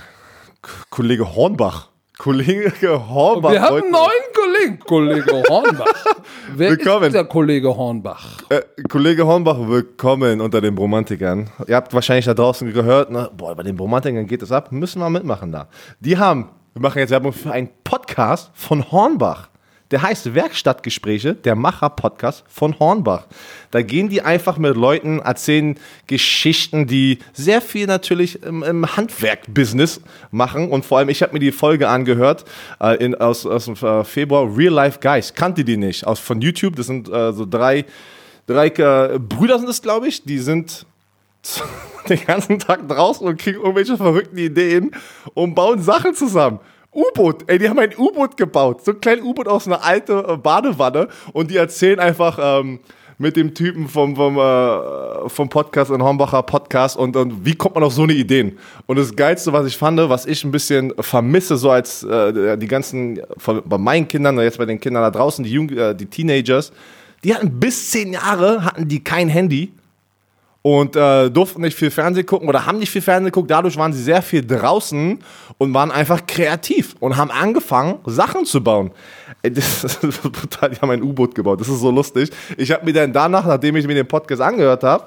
Kollege Hornbach. Kollege Hornbach. Wir haben einen neuen Kollegen, Kollege Hornbach. *laughs* Wer Willkommen. ist der Kollege Hornbach? Äh, Kollege Hornbach, willkommen unter den Bromantikern. Ihr habt wahrscheinlich da draußen gehört, ne? boah, bei den Bromantikern geht es ab, müssen wir mitmachen da. Die haben, wir machen jetzt Werbung für einen Podcast von Hornbach. Der heißt Werkstattgespräche, der Macher-Podcast von Hornbach. Da gehen die einfach mit Leuten, erzählen Geschichten, die sehr viel natürlich im, im Handwerk-Business machen. Und vor allem, ich habe mir die Folge angehört äh, in, aus, aus dem äh, Februar, Real Life Guys. Kannte die nicht, aus, von YouTube. Das sind äh, so drei, drei äh, Brüder sind es, glaube ich. Die sind *laughs* den ganzen Tag draußen und kriegen irgendwelche verrückten Ideen und bauen Sachen zusammen. U-Boot, ey, die haben ein U-Boot gebaut. So ein kleines U-Boot aus einer alten äh, Badewanne und die erzählen einfach, ähm, mit dem Typen vom, vom, äh, vom Podcast in Hornbacher Podcast und, und wie kommt man auf so eine Ideen? Und das Geilste, was ich fand, was ich ein bisschen vermisse, so als äh, die ganzen, von, bei meinen Kindern, jetzt bei den Kindern da draußen, die, Jung, äh, die Teenagers, die hatten bis zehn Jahre, hatten die kein Handy und äh, durften nicht viel Fernsehen gucken oder haben nicht viel Fernsehen geguckt. Dadurch waren sie sehr viel draußen und waren einfach kreativ und haben angefangen, Sachen zu bauen. Ey, *laughs* Das ist brutal, die haben ein U-Boot gebaut. Das ist so lustig. Ich habe mir dann danach, nachdem ich mir den Podcast angehört habe,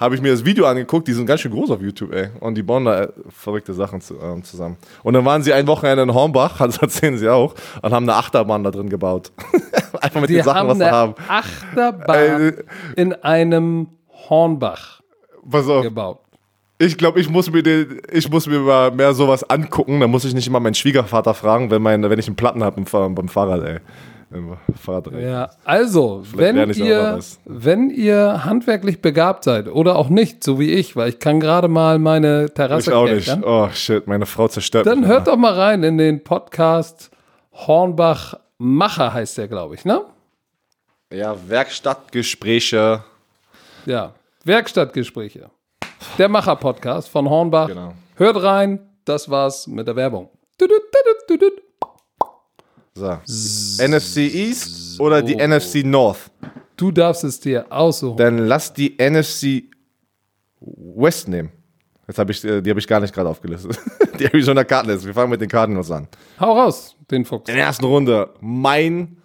habe ich mir das Video angeguckt. Die sind ganz schön groß auf YouTube, ey. Und die bauen da äh, verrückte Sachen zu, ähm, zusammen. Und dann waren sie ein Wochenende in Hornbach, *laughs* das erzählen sie auch, und haben eine Achterbahn da drin gebaut. *laughs* Einfach mit Die den Sachen, was sie eine haben. Achterbahn Äh, in einem Hornbach Pass auf. gebaut. Ich glaube, ich muss mir den, ich muss mir mal mehr sowas angucken. Da muss ich nicht immer meinen Schwiegervater fragen, wenn, mein, wenn ich einen Platten habe beim, beim Fahrrad, ey. Ja, also, wenn ihr, wenn ihr handwerklich begabt seid oder auch nicht, so wie ich, weil ich kann gerade mal meine Terrasse Ich auch nicht. Oh shit, meine Frau zerstört dann mich. hört doch mal rein in den Podcast Hornbach Macher heißt der, glaube ich, ne? Ja, Werkstattgespräche. Ja, Werkstattgespräche. Der Macher-Podcast von Hornbach. Genau. Hört rein, das war's mit der Werbung. So. NFC East oder die NFC North? Du darfst es dir aussuchen. Dann lass die NFC West nehmen. Jetzt habe ich, äh, die habe ich gar nicht gerade aufgelistet. *laughs* die Arizona Cardinals. Wir fangen mit den Cardinals an. Hau raus, den Fuchs. In der ersten Runde mein.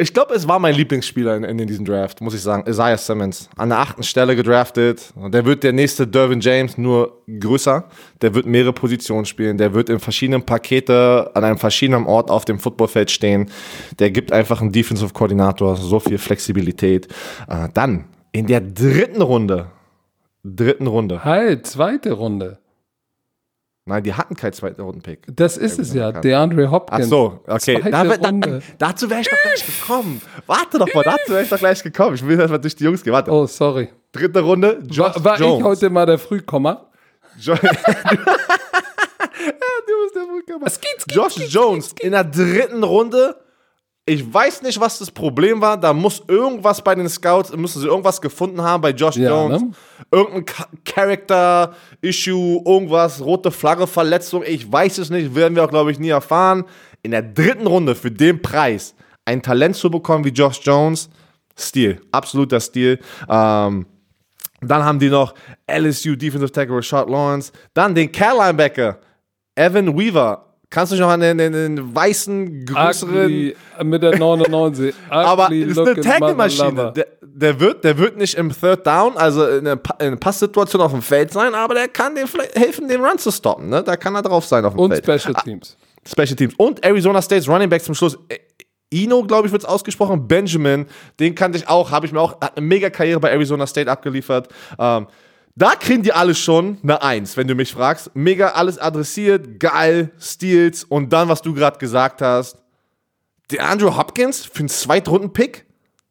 Ich glaube, es war mein Lieblingsspieler in, in diesem Draft, muss ich sagen. Isaiah Simmons. An der achten Stelle gedraftet. Der wird der nächste Dervin James, nur größer. Der wird mehrere Positionen spielen. Der wird in verschiedenen Pakete an einem verschiedenen Ort auf dem Footballfeld stehen. Der gibt einfach einen Defensive Koordinator so viel Flexibilität. Äh, dann in der dritten Runde. Dritten Runde. Halt, zweite Runde. Nein, die hatten keinen zweiten Runden-Pick. Das ist es ja, DeAndre Ach Hopkins. so, okay. Da, da, dazu wäre ich doch gleich gekommen. Warte doch mal, dazu wäre ich doch gleich gekommen. Ich will erstmal durch die Jungs gehen. Warte. Oh, sorry. Dritte Runde, Josh War, war Jones. ich heute mal der Frühkommer? Jo *laughs* ja, du *laughs* bist der Vulkan. Josh Jones in der dritten Runde. Ich weiß nicht, was das Problem war. Da muss irgendwas bei den Scouts, müssen sie irgendwas gefunden haben bei Josh Ja, Jones. ne? Irgendein Cha- Character-Issue, irgendwas, rote Flagge, Verletzung. Ich weiß es nicht, werden wir auch, glaube ich, nie erfahren. In der dritten Runde für den Preis ein Talent zu bekommen wie Josh Jones, Stil, absoluter Stil. Ähm, dann haben die noch LSU Defensive Tackle Rashad Lawrence. Dann den Care-Linebacker Evan Weaver. Kannst du dich noch an den, den, weißen, größeren... Ugly, mit der 99. *laughs* Aber ist eine Tackle-Maschine. Der, der, wird, der wird nicht im Third Down, also in einer, einer Passsituation auf dem Feld sein, aber der kann dem vielleicht helfen, den Run zu stoppen. Ne? Da kann er drauf sein auf dem Und Feld. Special Teams. Special Teams. Und Arizona States Running Back zum Schluss. Äh, Ino, glaube ich, wird es ausgesprochen. Benjamin, den kannte ich auch, habe ich mir auch, hat eine mega Karriere bei Arizona State abgeliefert. Ähm, da kriegen die alle schon eine Eins, wenn du mich fragst. Mega alles adressiert, geil, Steals und dann, was du gerade gesagt hast. Der Andrew Hopkins für einen Zweitrunden-Pick?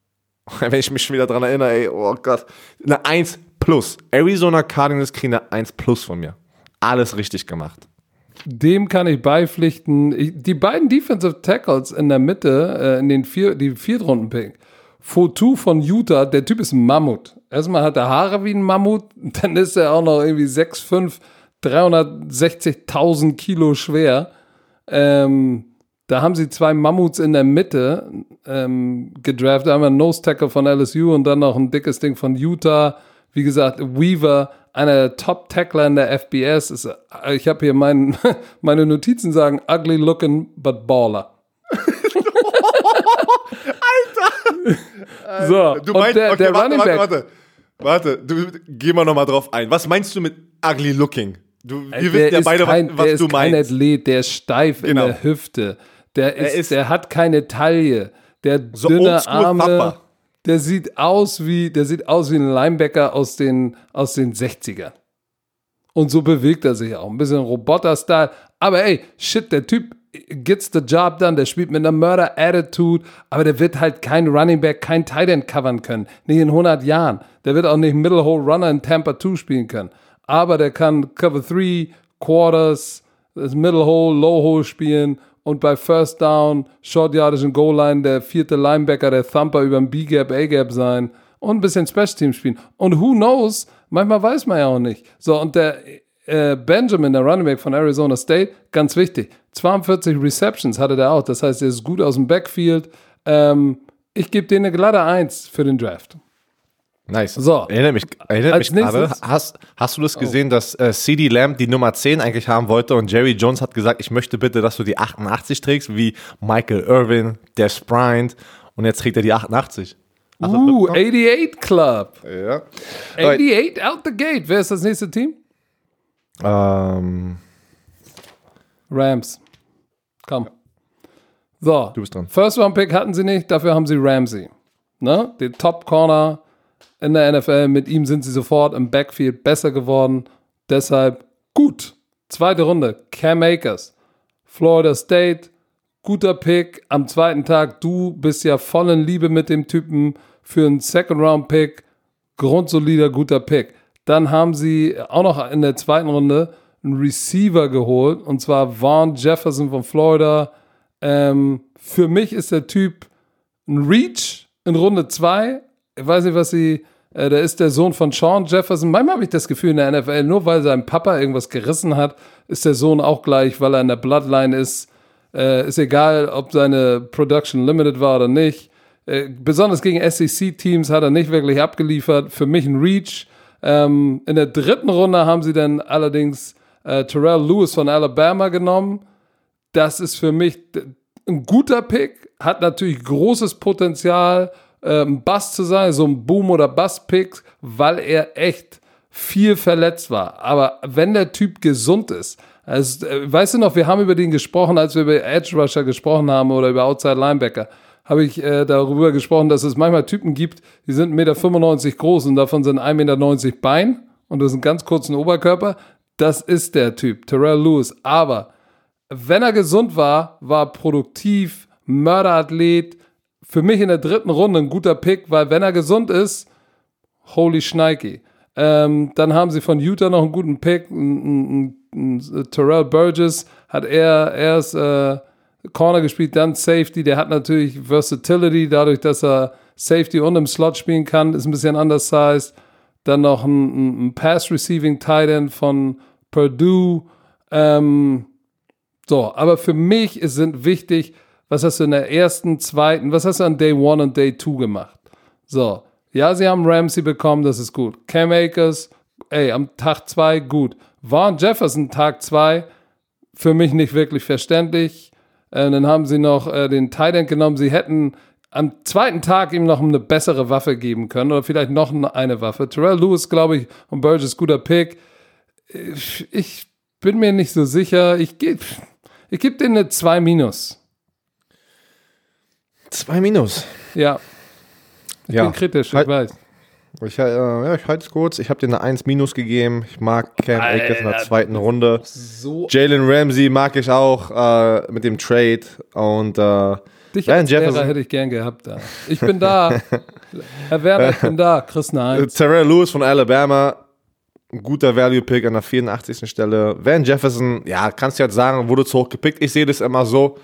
*laughs* Wenn ich mich schon wieder dran erinnere, ey, oh Gott. Eine 1 plus. Arizona Cardinals kriegen eine 1 plus von mir. Alles richtig gemacht. Dem kann ich beipflichten. Ich, die beiden Defensive Tackles in der Mitte, äh, in den vier, die Viertrunden-Pick. Fotu von Utah, der Typ ist ein Mammut. Erstmal hat er Haare wie ein Mammut, *laughs* dann ist er auch noch irgendwie 6'5, 360.000 Kilo schwer. Ähm, da haben sie zwei Mammuts in der Mitte ähm, gedraftet. Einmal einen Nose Tackle von LSU und dann noch ein dickes Ding von Utah. Wie gesagt, Weaver, einer der Top Tackler in der FBS. Ist, ich habe hier mein, *laughs* meine Notizen sagen, ugly looking, but baller. Alter! So, Du meinst, der, okay, der warte, Running warte, Back, warte, warte, du, geh mal nochmal drauf ein. Was meinst du mit ugly looking? Du, wir der wissen ja ist beide, kein, was, der was ist du kein meinst. Athlet, der ist steif Genau. in der Hüfte. Der, ist, ist- der hat keine Taille. Der So dünne Arme. Papa. Der sieht aus wie, der sieht aus wie ein Linebacker aus den, aus den 60ern. Und so bewegt er sich auch. Ein bisschen Roboter-Style. Aber ey, shit, der Typ gets the job done. Der spielt mit einer Murder-Attitude. Aber der wird halt kein Running Back, kein Tight End covern können. Nicht in 100 Jahren. Der wird auch nicht Middle Hole Runner in Tampa 2 spielen können. Aber der kann Cover 3, Quarters, Middle Hole, Low Hole spielen. und bei First Down, Short Yardage und Goal Line der vierte Linebacker, der Thumper über dem B-Gap, A-Gap sein und ein bisschen Special Team spielen. Und who knows, manchmal weiß man ja auch nicht. So, und der äh, Benjamin, der Running Back von Arizona State, ganz wichtig, 42 Receptions hatte der auch. Das heißt, er ist gut aus dem Backfield. Ähm, ich gebe denen eine glatte Eins für den Draft. Nice. So. Erinnere mich, erinnere mich gerade. Hast, hast du das gesehen, dass äh, CD Lamb die Nummer 10 eigentlich haben wollte und Jerry Jones hat gesagt, ich möchte bitte, dass du die 88 trägst, wie Michael Irvin, Des Bryant und jetzt trägt er die 88. Hast Uh, mitbekommen? 88 Club. ja. 88 out the gate. Wer ist das nächste Team? Ähm, Rams. Komm. So. Du bist dran. First Round Pick hatten sie nicht, dafür haben sie Ramsey. Ne? Den Top Corner in der NFL. Mit ihm sind sie sofort im Backfield besser geworden. Deshalb gut. Zweite Runde. Cam Akers. Florida State. Guter Pick. Am zweiten Tag, du bist ja voll in Liebe mit dem Typen für einen Second Round Pick. Grundsolider, guter Pick. Dann haben sie auch noch in der zweiten Runde einen Receiver geholt. Und zwar Vaughn Jefferson von Florida. Ähm, für mich ist der Typ ein Reach in Runde 2. Ich weiß nicht, was sie. Äh, der ist der Sohn von Sean Jefferson. Manchmal habe ich das Gefühl in der NFL, nur weil sein Papa irgendwas gerissen hat, ist der Sohn auch gleich, weil er in der Bloodline ist. Äh, ist egal, ob seine Production limited war oder nicht. Äh, besonders gegen SEC-Teams hat er nicht wirklich abgeliefert. Für mich ein Reach. Ähm, in der dritten Runde haben sie dann allerdings äh, Terrell Lewis von Alabama genommen das ist für mich ein guter Pick, hat natürlich großes Potenzial, äh, ein Bust zu sein, so ein Boom- oder Bust-Pick, weil er echt viel verletzt war. Aber wenn der Typ gesund ist, also, äh, weißt du noch, wir haben über den gesprochen, als wir über Edge Rusher gesprochen haben oder über Outside Linebacker, habe ich äh, darüber gesprochen, dass es manchmal Typen gibt, die sind 1,95 Meter groß und davon sind 1,90 Meter Bein und das ist einen ganz kurzen Oberkörper. Das ist der Typ, Terrell Lewis. Aber wenn er gesund war, war produktiv, Mörderathlet. Für mich in der dritten Runde ein guter Pick, weil wenn er gesund ist, holy Schneiki. Ähm, dann haben sie von Utah noch einen guten Pick, ein, ein, ein, Terrell Burgess hat er erst äh, Corner gespielt, dann Safety. Der hat natürlich Versatility, dadurch, dass er Safety und im Slot spielen kann, ist ein bisschen undersized. Dann noch ein, ein, ein Pass-Receiving Tight End von Purdue. Ähm, so, aber für mich ist, sind wichtig, was hast du in der ersten, zweiten, was hast du an Day One und Day Two gemacht? So, ja, sie haben Ramsey bekommen, das ist gut. Cam Akers, ey, am Tag zwei gut. Vaughn Jefferson, Tag zwei, für mich nicht wirklich verständlich. Äh, dann haben sie noch äh, den End genommen. Sie hätten am zweiten Tag ihm noch eine bessere Waffe geben können oder vielleicht noch eine Waffe. Terrell Lewis, glaube ich, und Burgess, guter Pick. Ich, ich bin mir nicht so sicher. Ich gebe ich geb denen eine 2 minus. Zwei Minus. Ja. Ich Ja. bin kritisch, ich Halt- weiß. Ich, äh, ja, ich halte es kurz. Ich habe dir eine 1 Minus gegeben. Ich mag Cam Akers in der zweiten Runde. So Jalen Ramsey mag ich auch äh, mit dem Trade. Und äh, Dich Ryan als Lehrer Jefferson. hätte ich gern gehabt da. Ich bin da. *laughs* Herr Werner, ich bin da. Chris eine Eins. Terrell Lewis von Alabama, ein guter Value-Pick an der 84. Stelle. Van Jefferson, ja, kannst du jetzt sagen, wurde zu hoch gepickt. Ich sehe das immer so.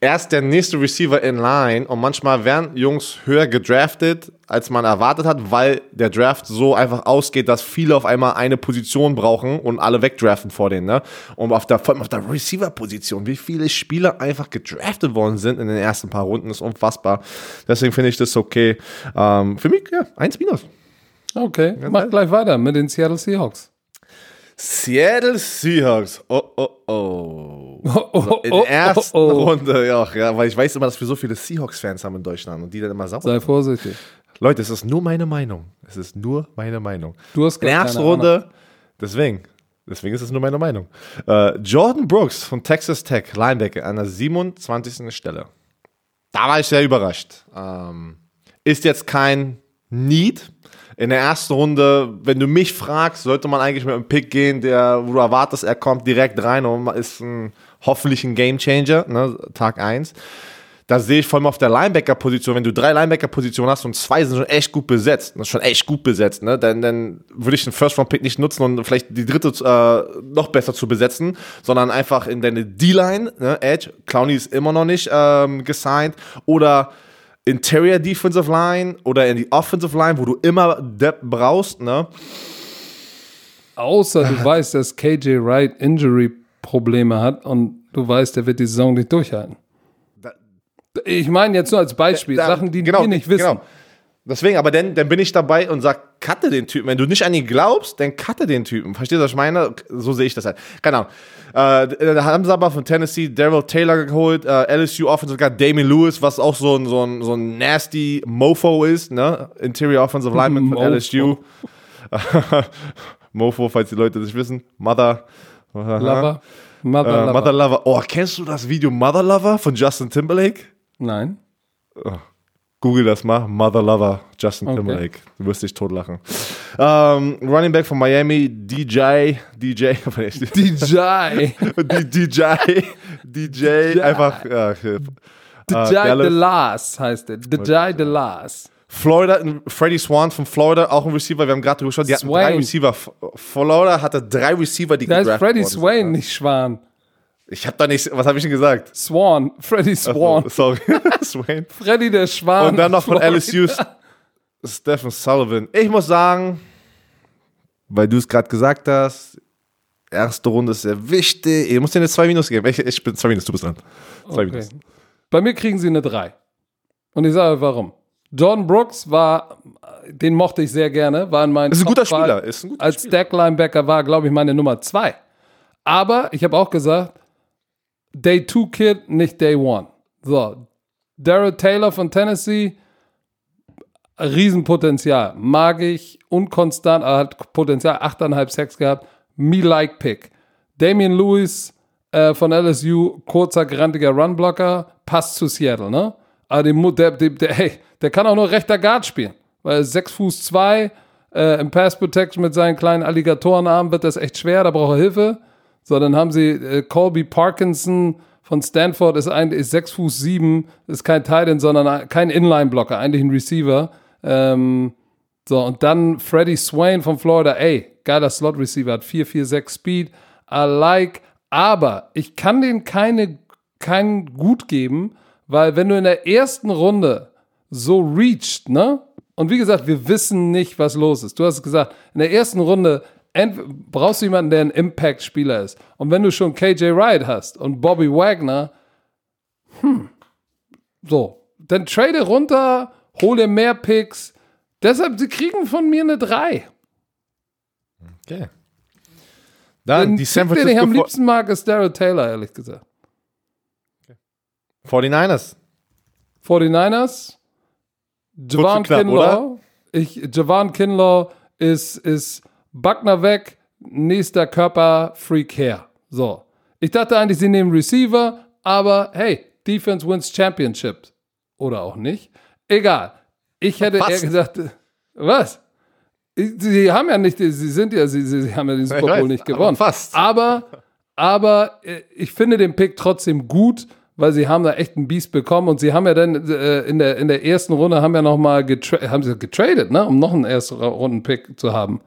Erst der nächste Receiver in line und manchmal werden Jungs höher gedraftet, als man erwartet hat, weil der Draft so einfach ausgeht, dass viele auf einmal eine Position brauchen und alle wegdraften vor denen. Ne? Und auf der, vor allem auf der Receiver-Position, wie viele Spieler einfach gedraftet worden sind in den ersten paar Runden, ist unfassbar. Deswegen finde ich das okay. Ähm, für mich, ja, eins minus. Okay, mach gleich weiter mit den Seattle Seahawks. Seattle Seahawks. Oh, oh, oh. *laughs* Oh, oh, In oh, der ersten oh, oh. Runde, ja, ja, weil ich weiß immer, dass wir so viele Seahawks-Fans haben in Deutschland und die dann immer sauer. Sei vorsichtig. Leute, es ist nur meine Meinung. Es ist nur meine Meinung. Du hast In der ersten. Runde, deswegen, deswegen ist es nur meine Meinung. Äh, Jordan Brooks von Texas Tech, Linebacker, an der 27. Stelle. Da war ich sehr überrascht. Ähm, ist jetzt kein Need. In der ersten Runde, wenn du mich fragst, sollte man eigentlich mit einem Pick gehen, der, wo du erwartest, er kommt direkt rein und ist ein, hoffentlich ein Game Changer, ne, Tag 1. da sehe ich vor allem auf der Linebacker-Position, wenn du drei Linebacker-Positionen hast und zwei sind schon echt gut besetzt, das ist schon echt gut besetzt, ne? dann, dann würde ich den First-Round-Pick nicht nutzen und vielleicht die dritte äh, noch besser zu besetzen, sondern einfach in deine D-Line, ne? Edge, Clowney ist immer noch nicht ähm, gesigned, oder Interior Defensive Line oder in die Offensive Line, wo du immer Depth brauchst, ne? Außer du *laughs* weißt, dass KJ Wright Injury-Probleme hat und du weißt, der wird die Saison nicht durchhalten. Ich meine jetzt nur als Beispiel, Da- Sachen, die genau, wir nicht wissen. Genau. Deswegen, aber dann, dann bin ich dabei und sag, cutte den Typen. Wenn du nicht an ihn glaubst, dann cutte den Typen. Verstehst du, was ich meine? So sehe ich das halt. Keine Ahnung. Äh, da haben sie aber von Tennessee Daryl Taylor geholt, äh, LSU Offensive Guard Damien Lewis, was auch so ein, so ein, so ein nasty Mofo ist, ne? Interior Offensive Lineman von. LSU. *laughs* Mofo, falls die Leute das wissen. Mother. Lover. Mother, Äh, Lover. Mother Lover. Oh, kennst du das Video Mother Lover von Justin Timberlake? Nein. Google das mal. Mother Lover, Justin Okay. Timberlake. Du wirst dich totlachen. Ähm, Running Back von Miami, DJ, DJ, DJ. DJ, DJ, einfach, okay. DJ. DeLas heißt er. DJ DeLas. Florida, Freddie Swan von Florida, auch ein Receiver, wir haben gerade drüber gesprochen, die hatten drei. Receiver. Florida hatte drei Receiver, die Da ist Freddie. Swain, nicht Schwan. Ich hab da nicht, was habe ich denn gesagt? Swan. Freddie Swan. Oh, sorry, *laughs* Swain. Freddy der Schwan. Und dann noch von Florida. LSU Stephen Sullivan. Ich muss sagen, weil du es gerade gesagt hast, erste Runde ist sehr wichtig. Ihr müsst dir eine 2 Minus geben. Ich, ich bin 2 Minus, du bist dran. 2 Minus. Okay. Bei mir kriegen sie eine 3. Und ich sage warum. Jordan Brooks war, den mochte ich sehr gerne, war in meinen Ist ein guter. Spieler, ist ein guter Als Stack-Linebacker war, glaube ich, meine Nummer 2. Aber ich habe auch gesagt, Day 2 Kid, nicht Day 1. So, Daryl Taylor von Tennessee, Riesenpotenzial. Mag ich, unkonstant, aber hat Potenzial, 8,5 Sex gehabt. Me like Pick. Damian Lewis äh, von LSU, kurzer, grantiger Runblocker, passt zu Seattle, ne? Aber dem, der, der, der, hey, der kann auch nur rechter Guard spielen. Weil 6 Fuß 2 äh, im Pass Protection mit seinen kleinen Alligatorenarmen wird das echt schwer, da braucht er Hilfe. So, dann haben sie äh, Colby Parkinson von Stanford, ist, ein, ist 6 Fuß 7, ist kein Tight End, sondern ein- kein Inline-Blocker, eigentlich ein Receiver. Ähm, so, und dann Freddie Swain von Florida, ey, geiler Slot-Receiver, hat 4-4-6 Speed, I like, aber ich kann den keine, kein Gut geben, weil wenn du in der ersten Runde so reached, ne? Und wie gesagt, wir wissen nicht, was los ist. Du hast gesagt, in der ersten Runde brauchst du jemanden, der ein Impact-Spieler ist. Und wenn du schon KJ Wright hast und Bobby Wagner, hm, so, dann trade runter, hol dir mehr Picks. Deshalb, sie kriegen von mir eine 3. Okay. Dann Den die San Pick, den ich am Francisco liebsten mag, ist Daryl Taylor, ehrlich gesagt. 49ers. 49ers, Javan knapp, Kinlaw. Ich, Javan Kinlaw ist, ist Buckner weg, nächster Körper, Freak her. So. Ich dachte eigentlich, sie nehmen Receiver, aber hey, Defense wins Championship. Oder auch nicht. Egal. Ich hätte eher Fast. gesagt, äh, was? Sie haben ja nicht, sie sind ja, sie, sie haben ja den Super Bowl nicht aber gewonnen. fast. Aber, aber äh, ich finde den Pick trotzdem gut, weil sie haben da echt einen Biest bekommen und sie haben ja dann äh, in, der, in der ersten Runde haben ja noch mal getra haben sie getradet, ne, um noch einen ersten Runden Pick zu haben.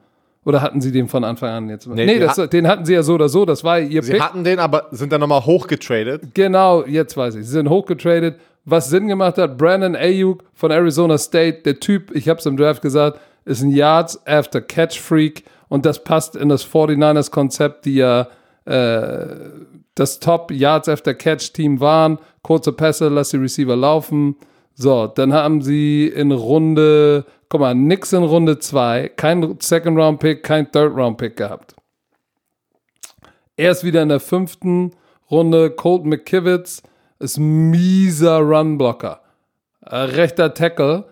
Oder hatten sie den von Anfang an jetzt? Nee, die das, den hatten sie ja so oder so, das war ihr Sie Pick. hatten den, aber sind dann nochmal hochgetradet. Genau, jetzt weiß ich. Sie sind hochgetradet. Was Sinn gemacht hat, Brandon Ayuk von Arizona State, der Typ, ich habe es im Draft gesagt, ist ein Yards after Catch Freak und das passt in das 49ers Konzept, die ja äh, das Top Yards after Catch Team waren. Kurze Pässe, lass die Receiver laufen. So, dann haben sie in Runde, guck mal, nix in Runde 2, kein Second Round Pick, kein Third Round Pick gehabt. Erst wieder in der fünften Runde Colt McKivitz ist mieser Runblocker. Äh, rechter Tackle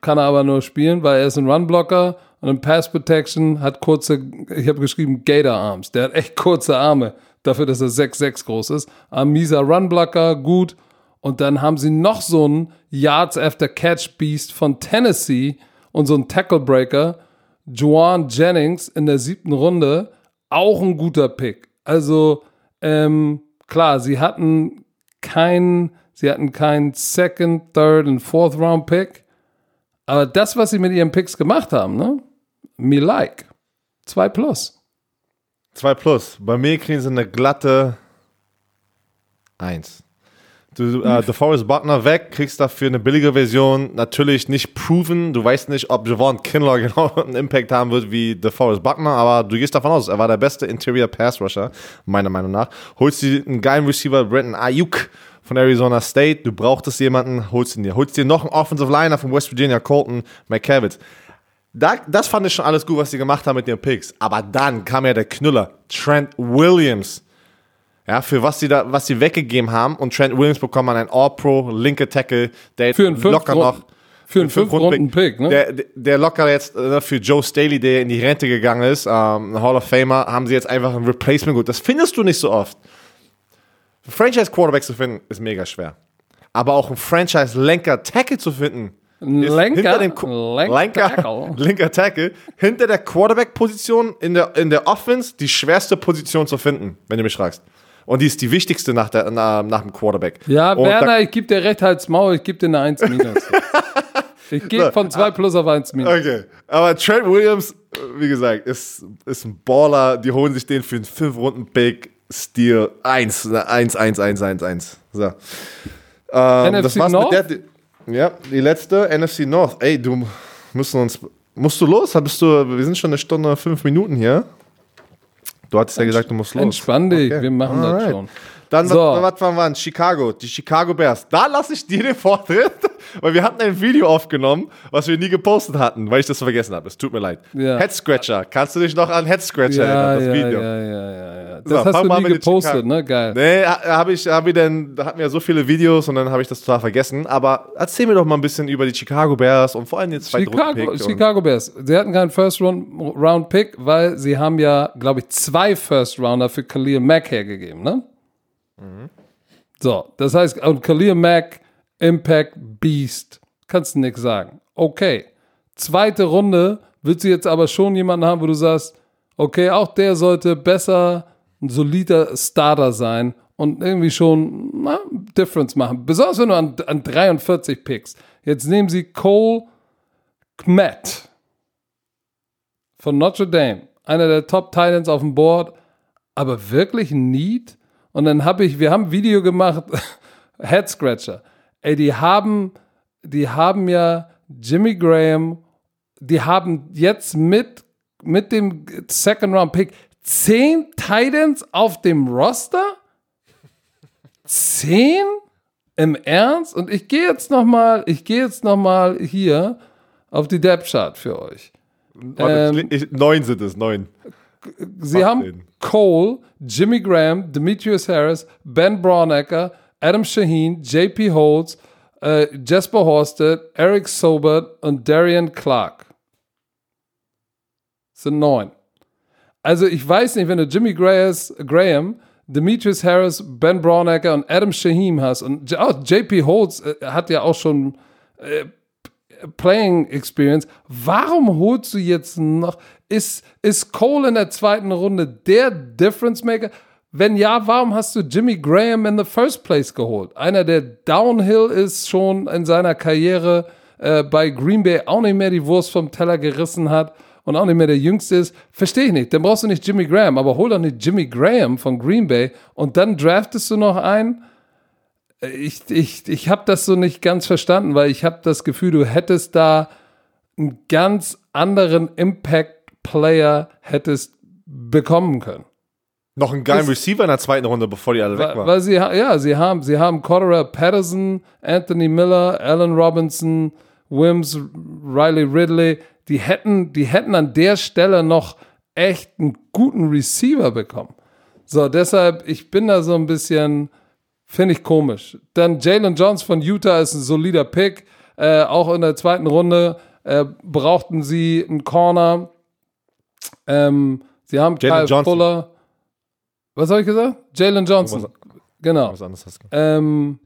kann er aber nur spielen, weil er ist ein Runblocker und im Pass Protection hat kurze, ich habe geschrieben Gator Arms. Der hat echt kurze Arme dafür, dass er 6'6 groß ist. Ein mieser Runblocker, gut. Und dann haben sie noch so einen Yards After Catch Beast von Tennessee und so einen Tackle Breaker, Juan Jennings in der siebten Runde, auch ein guter Pick. Also, ähm, klar, sie hatten keinen, Sie hatten keinen Second, Third und Fourth Round Pick. Aber das, was sie mit ihren Picks gemacht haben, ne? Me like. Zwei plus. Zwei plus. Bei mir kriegen sie eine glatte Eins. Du, äh, *laughs* DeForest Buckner weg, kriegst dafür eine billige Version. Natürlich nicht proven. Du weißt nicht, ob Javon Kinlaw *laughs* genau einen Impact haben wird wie DeForest Buckner, aber du gehst davon aus, er war der beste Interior Pass Rusher, meiner Meinung nach. Holst dir einen geilen Receiver, Brenton Ayuk von Arizona State. Du brauchtest jemanden, holst ihn dir. Holst dir noch einen Offensive Liner von West Virginia, Colton McCavitz. Da, das fand ich schon alles gut, was sie gemacht haben mit den Picks. Aber dann kam ja der Knüller, Trent Williams ja, für was sie da, was sie weggegeben haben und Trent Williams bekommt man ein All-Pro, linke Tackle, der Für einen locker noch. Für einen Fünf-Runden-Pick, ne? Der, der locker jetzt äh, für Joe Staley, der in die Rente gegangen ist, ähm, Hall of Famer, haben sie jetzt einfach ein Replacement gut. Das findest du nicht so oft. Franchise-Quarterback zu finden, ist mega schwer. Aber auch ein Franchise-Lenker-Tackle zu finden, ist Lenker, hinter dem Qu- Lenker, *laughs* Lenker, linker Tackle, hinter der Quarterback-Position in der, in der Offense die schwerste Position zu finden, wenn du mich fragst. Und die ist die wichtigste nach, der, na, nach dem Quarterback. Ja, Und Werner, da- ich gebe dir recht als Maul, ich gebe dir eine 1 minus. *laughs* ich gehe von 2 plus auf 1 minus. Okay, aber Trent Williams, wie gesagt, ist, ist ein Baller. Die holen sich den für einen 5-Runden-Pick. Stil 1, 1, 1, 1, 1, 1. So. Ähm, NFC das war's North? mit der. Ja, die letzte, NFC North. Ey, du müssen uns. Musst du los? Bist du, wir sind schon eine Stunde, fünf Minuten hier. Du hattest ja gesagt, du musst los. Entspann dich, Okay. wir machen das Alright. schon. Dann, So. was, was waren wir? Chicago, die Chicago Bears. Da lasse ich dir den Vortritt, *laughs* weil wir hatten ein Video aufgenommen, was wir nie gepostet hatten, weil ich das vergessen habe. Es tut mir leid. Ja. Head Scratcher. Kannst du dich noch an Head Scratcher Ja, erinnern, das ja, Video? ja, ja, ja, ja. Das So, hast du mal nie gepostet, ne? Geil. Nee, habe ich, hab ich denn, da hatten wir so viele Videos und dann habe ich das total vergessen. Aber erzähl mir doch mal ein bisschen über die Chicago Bears und vor allem den zweiten Chicago, Chicago Bears. Sie hatten keinen First-Round-Pick, weil sie haben ja, glaube ich, zwei First-Rounder für Khalil Mack hergegeben, ne? So, das heißt, und Khalil Mack, Impact Beast, kannst du nichts sagen. Okay. Zweite Runde, willst du jetzt aber schon jemanden haben, wo du sagst, okay, auch der sollte besser ein solider Starter sein und irgendwie schon na, Difference machen. Besonders wenn du an, an 43 Picks. Jetzt nehmen sie Cole Kmet von Notre Dame, einer der Top Titans auf dem Board, aber wirklich Need. Und dann habe ich, wir haben ein Video gemacht, *laughs* Head Scratcher. Ey, die haben, die haben ja Jimmy Graham, die haben jetzt mit, mit dem Second Round Pick zehn Titans auf dem Roster? Zehn? Im Ernst? Und ich gehe jetzt noch mal, ich gehe jetzt noch mal hier auf die Depth Chart für euch. Warte, ich, neun sind es, neun. Sie Macht haben Sinn. Cole, Jimmy Graham, Demetrius Harris, Ben Braunecker, Adam Shaheen, JP Holtz, äh, Jasper Horsted, Eric Sobert und Darian Clark. Das sind neun. Also ich weiß nicht, wenn du Jimmy Graham, Demetrius Harris, Ben Braunecker und Adam Shaheen hast und auch JP Holtz äh, hat ja auch schon äh, Playing Experience. Warum holst du jetzt noch? Ist, ist Cole in der zweiten Runde der Difference Maker? Wenn ja, warum hast du Jimmy Graham in the first place geholt? Einer, der Downhill ist, schon in seiner Karriere äh, bei Green Bay auch nicht mehr die Wurst vom Teller gerissen hat und auch nicht mehr der Jüngste ist. Verstehe ich nicht. Dann brauchst du nicht Jimmy Graham, aber hol doch nicht Jimmy Graham von Green Bay und dann draftest du noch einen ich, ich, ich habe das so nicht ganz verstanden, weil ich habe das Gefühl, du hättest da einen ganz anderen Impact-Player hättest bekommen können. Noch einen geilen Ist- Receiver in der zweiten Runde, bevor die alle weg Weil, waren. weil sie, ja, sie haben, sie haben Cordero Patterson, Anthony Miller, Allen Robinson, Wims, Riley Ridley. Die hätten, die hätten an der Stelle noch echt einen guten Receiver bekommen. So, deshalb, ich bin da so ein bisschen, finde ich komisch. Dann Jalen Jones von Utah ist ein solider Pick. Äh, auch in der zweiten Runde äh, brauchten sie einen Corner. Ähm, sie haben Jalen Kyle Johnson. Fuller. Was habe ich gesagt? Jalen Johnson. Genau. Was anderes hast du. Ähm,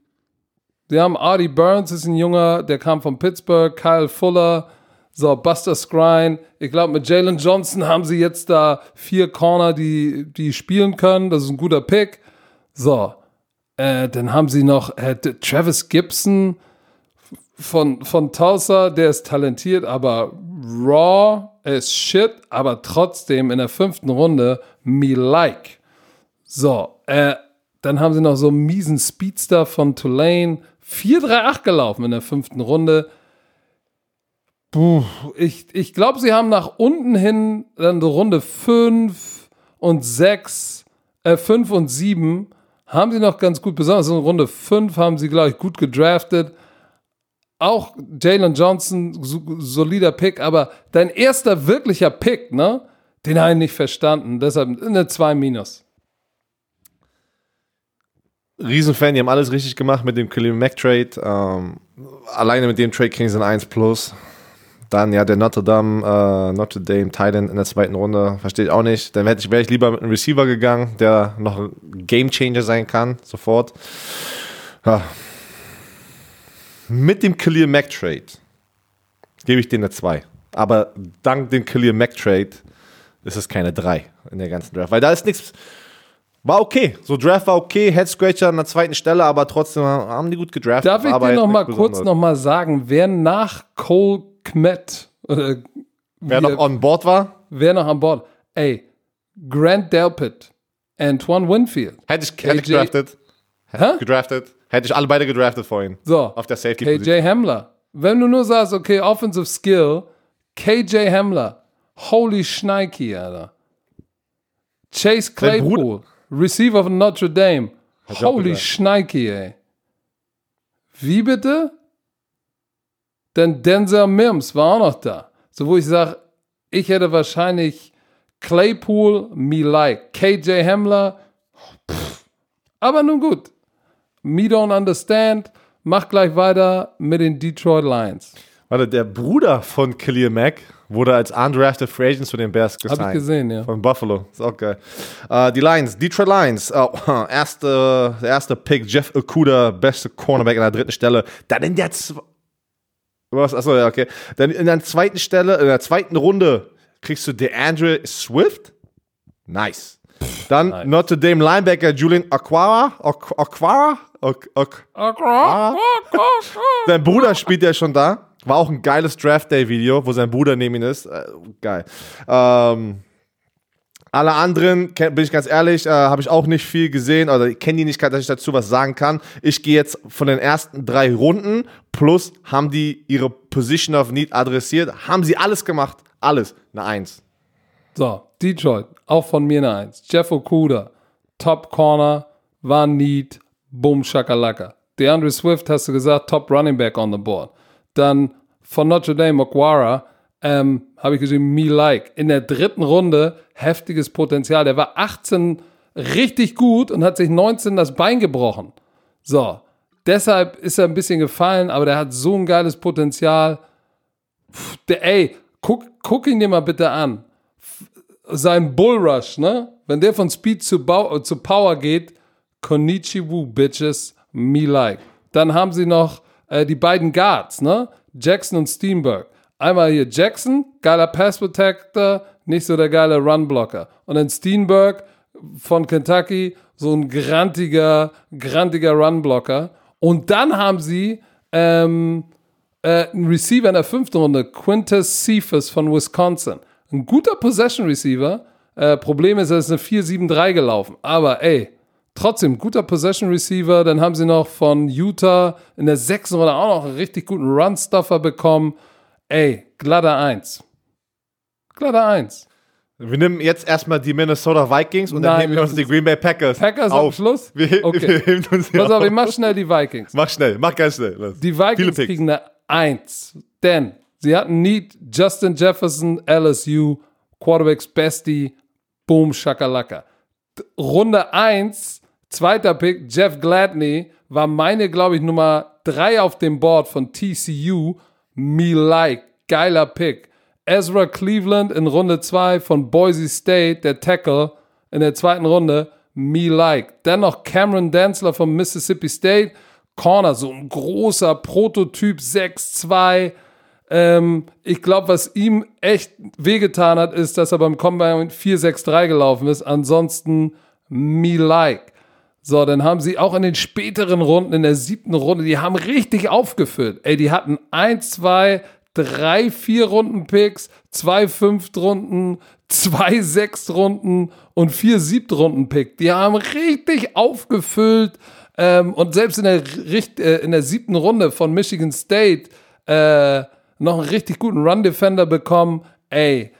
sie haben Artie Burns, ist ein Junger, der kam von Pittsburgh. Kyle Fuller. So, Buster Skrine. Ich glaube, mit Jalen Johnson haben sie jetzt da vier Corner, die, die spielen können. Das ist ein guter Pick. So. Äh, dann haben sie noch äh, Travis Gibson von, von Tulsa, der ist talentiert, aber raw ist shit, aber trotzdem in der fünften Runde me like. So, äh, dann haben sie noch so einen miesen Speedster von Tulane. 4-3-8 gelaufen in der fünften Runde. Puh, ich ich glaube, sie haben nach unten hin dann so Runde 5 und 6, äh, 5 und 7 haben sie noch ganz gut, besonders in Runde 5 haben sie, glaube ich, gut gedraftet. Auch Jalen Johnson, solider Pick, aber dein erster wirklicher Pick, ne? Den habe ich nicht verstanden. Deshalb eine 2 minus. Riesenfan, die haben alles richtig gemacht mit dem Khalil Mack Trade. Ähm, alleine mit dem Trade kriegen sie ein 1 plus. Dann ja der Notre Dame, äh, Notre Dame Titan in der zweiten Runde, verstehe ich auch nicht. Dann wäre ich, wär ich lieber mit einem Receiver gegangen, der noch ein Game Changer sein kann, sofort. Ja. Mit dem Khalil Mack Trade gebe ich denen eine 2. Aber dank dem Khalil Mack Trade ist es keine 3 in der ganzen Draft. Weil da ist nichts. War okay. So Draft war okay. Head Scratcher an der zweiten Stelle, aber trotzdem haben die gut gedraftet. Darf ich dir noch mal kurz noch mal sagen, wer nach Cole Kmet. Wer noch on board war? Wer noch an Bord. Ey, Grant Delpit, Antoine Winfield. Hätte ich, hätte ich gedraftet. Hä? Gedraftet. Hätte ich alle beide gedraftet vorhin. So. Auf der Safety KJ Hamler. Wenn du nur sagst, okay, Offensive Skill, KJ Hamler. Holy Schneiki, Alter. Chase Claypool, Receiver von Notre Dame. Holy Schneiki, ey. Wie bitte? Denn Denzel Mims war auch noch da. So, wo ich sage, ich hätte wahrscheinlich Claypool, me like. KJ Hamler, pff. aber nun gut. Me don't understand. Mach gleich weiter mit den Detroit Lions. Warte, der Bruder von Khalil Mack wurde als undrafted Free Agent zu den Bears gesigned. Hab ich gesehen, ja. Von Buffalo. Ist auch geil. Uh, die Lions, Detroit Lions. Oh, *laughs* erste, erste Pick, Jeff Okuda, beste Cornerback an der dritten Stelle. Dann in der was? Achso, ja, okay. Dann in der zweiten Stelle, in der zweiten Runde kriegst du DeAndre Swift. Nice. Dann nice. Notre Dame Linebacker Julian Aquara. Aquara? Aquara? Sein Bruder spielt ja schon da. War auch ein geiles Draft Day Video, wo sein Bruder neben ihm ist. Äh, geil. Ähm, alle anderen, bin ich ganz ehrlich, äh, habe ich auch nicht viel gesehen oder kenne die nicht, dass ich dazu was sagen kann. Ich gehe jetzt von den ersten drei Runden plus haben die ihre Position of Need adressiert. Haben sie alles gemacht. Alles. Eine Eins. So, Detroit, auch von mir eine Eins. Jeff Okuda, Top Corner, war Need, Boom, Shakalaka. DeAndre Swift, hast du gesagt, Top Running Back on the board. Dann von Notre Dame, Okwara, ähm, habe ich gesehen, Me Like. In der dritten Runde heftiges Potenzial. Der war 18 richtig gut und hat sich 19 das Bein gebrochen. So, deshalb ist er ein bisschen gefallen, aber der hat so ein geiles Potenzial. Pff, der, ey, guck, guck ihn dir mal bitte an. Sein Bullrush, ne? Wenn der von Speed zu, Bau, zu Power geht, Konnichiwu, Bitches, me like. Dann haben sie noch äh, die beiden Guards, ne? Jackson und Steenberg. Einmal hier Jackson, geiler Pass Protector, nicht so der geile Run-Blocker. Und dann Steenberg von Kentucky, so ein grantiger, grantiger Run-Blocker. Und dann haben sie ähm, äh, einen Receiver in der fünften Runde, Quintus Cephas von Wisconsin. Ein guter Possession-Receiver. Äh, Problem ist, er ist eine 4-7-3 gelaufen. Aber ey, trotzdem, guter Possession-Receiver. Dann haben sie noch von Utah in der sechsten Runde auch noch einen richtig guten Run-Stuffer bekommen. Ey, glatter 1. Glatter 1. Wir nehmen jetzt erstmal die Minnesota Vikings und Nein, dann nehmen wir uns die Green Bay Packers. Packers auf. am Schluss? Wir, okay. wir heben uns Pass auf, ich mach schnell die Vikings. Mach schnell, mach ganz schnell. Los. Die Vikings kriegen eine 1. Denn sie hatten Need Justin Jefferson, LSU, Quarterbacks Bestie, Boom, Shakalaka. Runde 1, zweiter Pick, Jeff Gladney, war meine, glaube ich, Nummer 3 auf dem Board von TCU me like. Geiler Pick. Ezra Cleveland in Runde 2 von Boise State, der Tackle in der zweiten Runde, me like. Dann noch Cameron Densler von Mississippi State, Corner, so ein großer Prototyp 6'2. Ähm, ich glaube, was ihm echt wehgetan hat, ist, dass er beim Combine 4'6'3 gelaufen ist. Ansonsten me like. So, dann haben sie auch in den späteren Runden, in der siebten Runde, die haben richtig aufgefüllt. Ey, die hatten ein, zwei, drei, vier Runden Picks, zwei Fünftrunden, zwei Sechstrunden und vier Siebtrunden Pick. Die haben richtig aufgefüllt. Ähm, und selbst in der, äh, in der siebten Runde von Michigan State äh, noch einen richtig guten Run-Defender bekommen. Ey,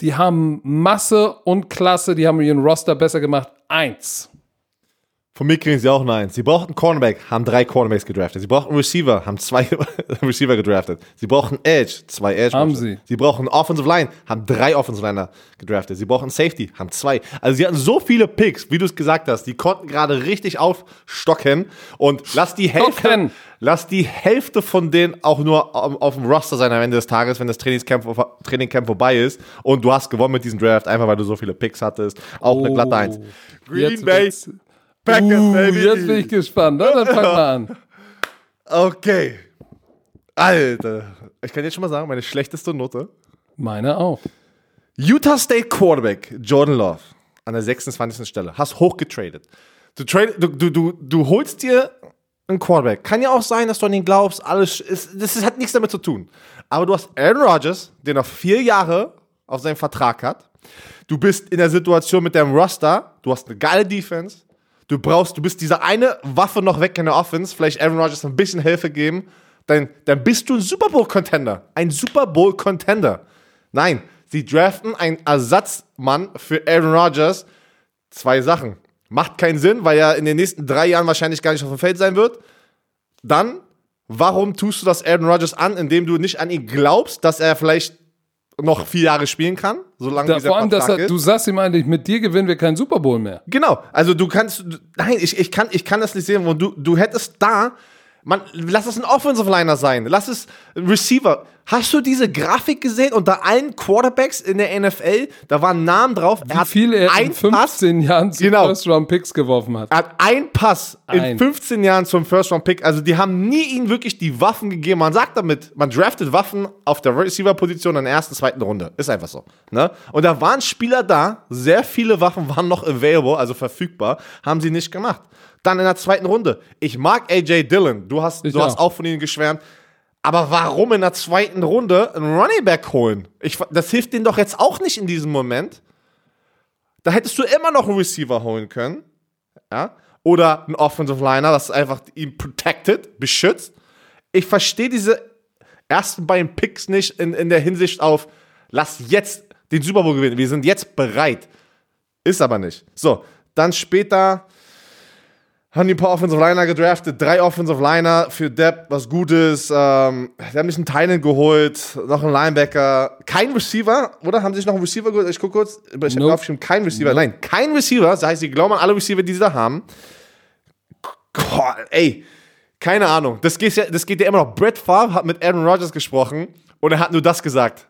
die haben Masse und Klasse, die haben ihren Roster besser gemacht. Eins. Von mir kriegen sie auch eine Eins. Sie brauchten Cornerback, haben drei Cornerbacks gedraftet. Sie brauchten einen Receiver, haben zwei *laughs* Receiver gedraftet. Sie brauchen Edge, zwei Edge. Haben sie. Sie brauchen Offensive Line, haben drei Offensive Liner gedraftet. Sie brauchen Safety, haben zwei. Also sie hatten so viele Picks, wie du es gesagt hast. Die konnten gerade richtig aufstocken und lass die Hälfte, lass die Hälfte von denen auch nur auf, auf dem Roster sein am Ende des Tages, wenn das Trainingscamp, Trainingcamp vorbei ist und du hast gewonnen mit diesem Draft, einfach weil du so viele Picks hattest. Auch eine glatte Eins. Green Bay Packers, Uh, baby. jetzt bin ich gespannt. Na, dann fang mal an. Okay. Alter. Ich kann jetzt schon mal sagen, meine schlechteste Note. Meine auch. Utah State Quarterback Jordan Love an der 26. Stelle. Hast hochgetradet. Du, trade, du, du, du, du holst dir einen Quarterback. Kann ja auch sein, dass du an ihn glaubst. Alles ist, das hat nichts damit zu tun. Aber du hast Aaron Rodgers, der noch vier Jahre auf seinem Vertrag hat. Du bist in der Situation mit deinem Roster. Du hast eine geile Defense. Du brauchst, du bist diese eine Waffe noch weg in der Offense. Vielleicht Aaron Rodgers ein bisschen Hilfe geben. Dann, dann bist du ein Super Bowl-Contender. Ein Super Bowl-Contender. Nein, sie draften einen Ersatzmann für Aaron Rodgers. Zwei Sachen. Macht keinen Sinn, weil er in den nächsten drei Jahren wahrscheinlich gar nicht auf dem Feld sein wird. Dann, warum tust du das Aaron Rodgers an, indem du nicht an ihn glaubst, dass er vielleicht noch vier Jahre spielen kann, solange Da, dieser vor allem, dass Vertrag er, ist? du sagst ihm eigentlich, mit dir gewinnen wir keinen Super Bowl mehr. Genau, also du kannst, nein, ich, ich, kann, ich kann das nicht sehen, und du, du hättest da, man, lass es ein Offensive Liner sein, lass es ein Receiver. Hast du diese Grafik gesehen unter allen Quarterbacks in der NFL? Da waren Namen drauf. Wie viel er in einen Pass, 15 Jahren zu Genau. First-Round-Picks geworfen hat. er hat einen Pass in Ein. 15 Jahren zum First-Round-Pick. Also die haben nie ihm wirklich die Waffen gegeben. Man sagt damit, man draftet Waffen auf der Receiver-Position in der ersten, zweiten Runde. Ist einfach so. Ne? Und da waren Spieler da, sehr viele Waffen waren noch available, also verfügbar, haben sie nicht gemacht. Dann in der zweiten Runde. Ich mag AJ Dillon. Du hast, Ich du hast auch. auch von ihm geschwärmt. Aber warum in der zweiten Runde einen Running Back holen? Ich, das hilft denen doch jetzt auch nicht in diesem Moment. Da hättest du immer noch einen Receiver holen können. Ja? Oder einen Offensive Liner, das einfach ihn protected, beschützt. Ich verstehe diese ersten beiden Picks nicht in, in der Hinsicht auf, lass jetzt den Super Bowl gewinnen. Wir sind jetzt bereit. Ist aber nicht. So, dann später haben die ein paar Offensive Liner gedraftet, drei Offensive Liner für Depp, was Gutes. Ähm, die haben sich einen Teilen geholt, noch einen Linebacker, kein Receiver, oder? Haben sie sich noch einen Receiver geholt? Ich gucke kurz, ich habe Nope. aufgeschrieben, kein Receiver. Nein, kein Receiver, das heißt, sie glauben an alle Receiver, die sie da haben. Boah, ey, keine Ahnung. Das geht, ja, das geht ja immer noch. Brett Favre hat mit Aaron Rodgers gesprochen und er hat nur das gesagt.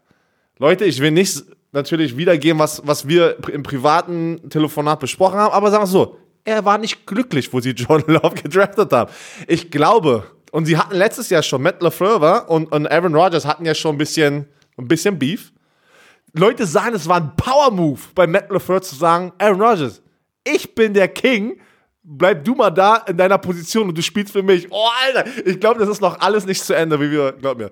Leute, ich will nicht natürlich wiedergeben, was, was wir im privaten Telefonat besprochen haben, aber sagen wir es so, er war nicht glücklich, wo sie John *laughs* Love gedraftet haben. Ich glaube, und sie hatten letztes Jahr schon, Matt LaFleur und, und Aaron Rodgers hatten ja schon ein bisschen, ein bisschen Beef. Leute sagen, es war ein Power-Move bei Matt LaFleur zu sagen, Aaron Rodgers, ich bin der King, bleib du mal da in deiner Position und du spielst für mich. Oh, Alter, ich glaube, das ist noch alles nicht zu Ende, wie wir, glaub mir.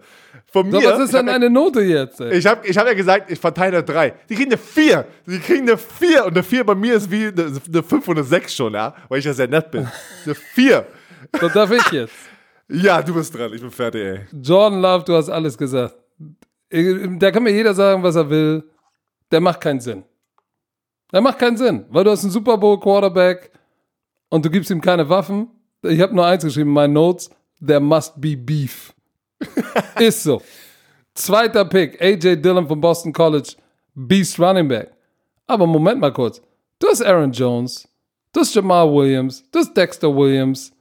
Von So, mir, was ist denn eine Note jetzt? Ey? ich habe ich hab ja gesagt, ich verteile drei. Die kriegen eine vier. Die kriegen eine vier. Und eine vier bei mir ist wie eine, eine fünf und eine sechs schon, ja? Weil ich ja sehr nett bin. Eine vier. *laughs* So darf ich jetzt. Ja, du bist dran. Ich bin fertig, ey. Jordan Love, du hast alles gesagt. Da kann mir jeder sagen, was er will. Der macht keinen Sinn. Der macht keinen Sinn, weil du hast einen Super Bowl Quarterback und du gibst ihm keine Waffen. Ich habe nur eins geschrieben in meinen Notes: There must be beef. *laughs* Ist so. Zweiter Pick, AJ Dillon von Boston College, Beast Running Back. Aber Moment mal kurz. Du hast Aaron Jones, du hast Jamal Williams, du hast Dexter Williams.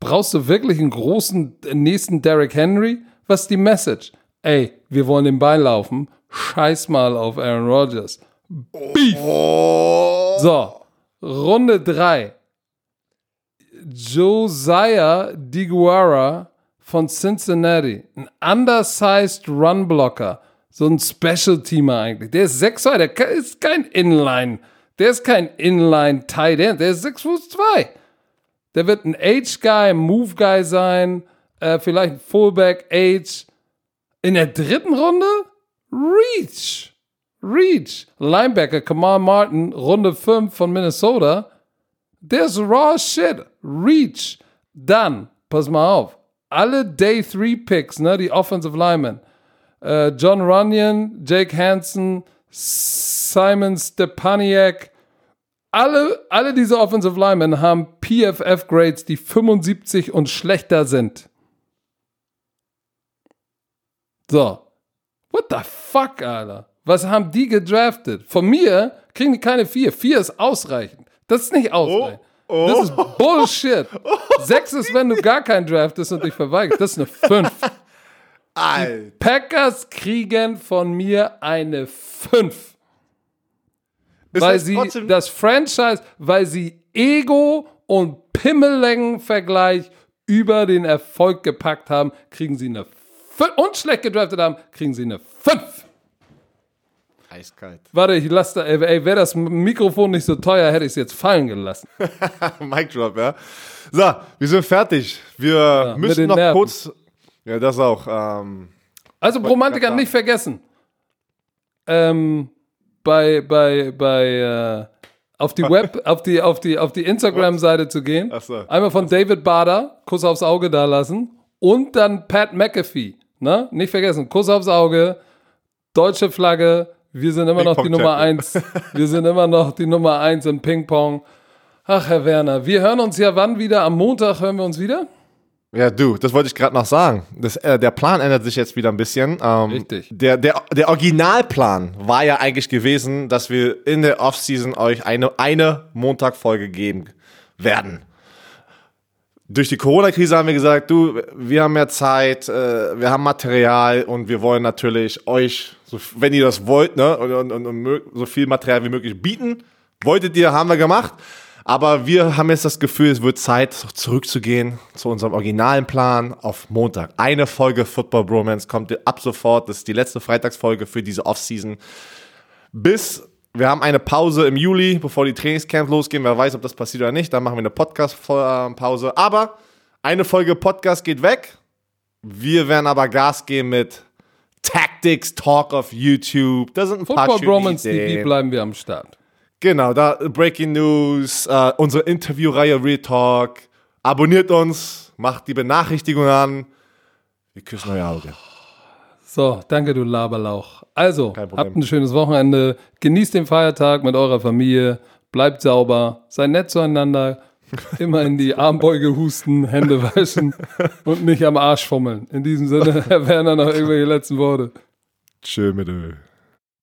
Brauchst du wirklich einen großen äh, nächsten Derrick Henry? Was ist die Message? Ey, wir wollen den Bein laufen. Scheiß mal auf Aaron Rodgers. Beef. So, Runde 3. Josiah DiGuara von Cincinnati. Ein undersized Runblocker. So ein Special-Teamer eigentlich. Der ist 6'2, der ist kein Inline. Der ist kein Inline-Tight End. Der ist 6 Fuß 2. Der wird ein ein Move-Guy sein, äh, vielleicht ein Fullback, Age. In der dritten Runde? Reach. Reach. Linebacker Kamal Martin, Runde 5 von Minnesota. There's raw shit. Reach. Dann, pass mal auf. Alle Day 3 Picks, ne, die Offensive Linemen. Äh, John Runyon, Jake Hansen, Simon Stepaniak. Alle, alle diese Offensive Linemen haben PFF-Grades, die 75 und schlechter sind. So. What the fuck, Alter? Was haben die gedraftet? Von mir kriegen die keine vier. Vier ist ausreichend. Das ist nicht ausreichend. Oh. Das ist Bullshit. *laughs* Sechs ist, wenn du gar keinen draftest und dich verweigerst. Das ist eine fünf. Alter. Packers kriegen von mir eine 5. Ist Weil das sie trotzdem- das Franchise, weil sie Ego und Pimmellängenvergleich über den Erfolg gepackt haben, kriegen sie eine 5. Und schlecht gedraftet haben, kriegen sie eine 5. Eiskalt. Warte, ich lasse da, ey, ey wäre das Mikrofon nicht so teuer, hätte ich es jetzt fallen gelassen. *laughs* Mic drop, ja. So, wir sind fertig. Wir mit müssen noch Nerven. kurz. Ja, das auch. Ähm, Also Romantiker nicht vergessen. Ähm, bei, bei, bei, äh, auf die Web, *laughs* auf die, auf die, auf die Instagram-Seite zu gehen. Ach so. Einmal von David Bader, Kuss aufs Auge da lassen. Und dann Pat McAfee. Ne? Nicht vergessen, Kuss aufs Auge, deutsche Flagge. Wir sind immer noch die Nummer eins. Wir sind immer noch die Nummer eins im Ping-Pong. Ach, Herr Werner, wir hören uns ja wann wieder? Am Montag hören wir uns wieder? ja, du, das wollte ich gerade noch sagen. Das, äh, der Plan ändert sich jetzt wieder ein bisschen. Ähm, Richtig. Der, der, der Originalplan war ja eigentlich gewesen, dass wir in der Offseason euch eine, eine Montagfolge geben werden. Durch die Corona-Krise haben wir gesagt, du, wir haben mehr Zeit, äh, wir haben Material und wir wollen natürlich euch, so, wenn ihr das wollt, ne, und, und, und, so viel Material wie möglich bieten. Wolltet ihr, haben wir gemacht. Aber wir haben jetzt das Gefühl, es wird Zeit, zurückzugehen zu unserem originalen Plan auf Montag. Eine Folge Football Bromance kommt ab sofort. Das ist die letzte Freitagsfolge für diese Offseason. Bis wir haben eine Pause im Juli, bevor die Trainingscamps losgehen. Wer weiß, ob das passiert oder nicht. Dann machen wir eine Podcast-Pause. Aber eine Folge Podcast geht weg. Wir werden aber Gas geben mit Tactics, Talk of YouTube. Da sind ein paar Football schöne Bromance Ideen. TV bleiben wir am Start. Genau, da Breaking News, äh, unsere Interviewreihe Real Talk. Abonniert uns, macht die Benachrichtigung an. Wir küssen euer Auge. So, danke, du Laberlauch. Also, habt ein schönes Wochenende. Genießt den Feiertag mit eurer Familie. Bleibt sauber. Seid nett zueinander. Immer in die Armbeuge husten, Hände waschen *laughs* und nicht am Arsch fummeln. In diesem Sinne, Herr *laughs* Werner, noch irgendwelche letzten Worte. Tschö mit euch.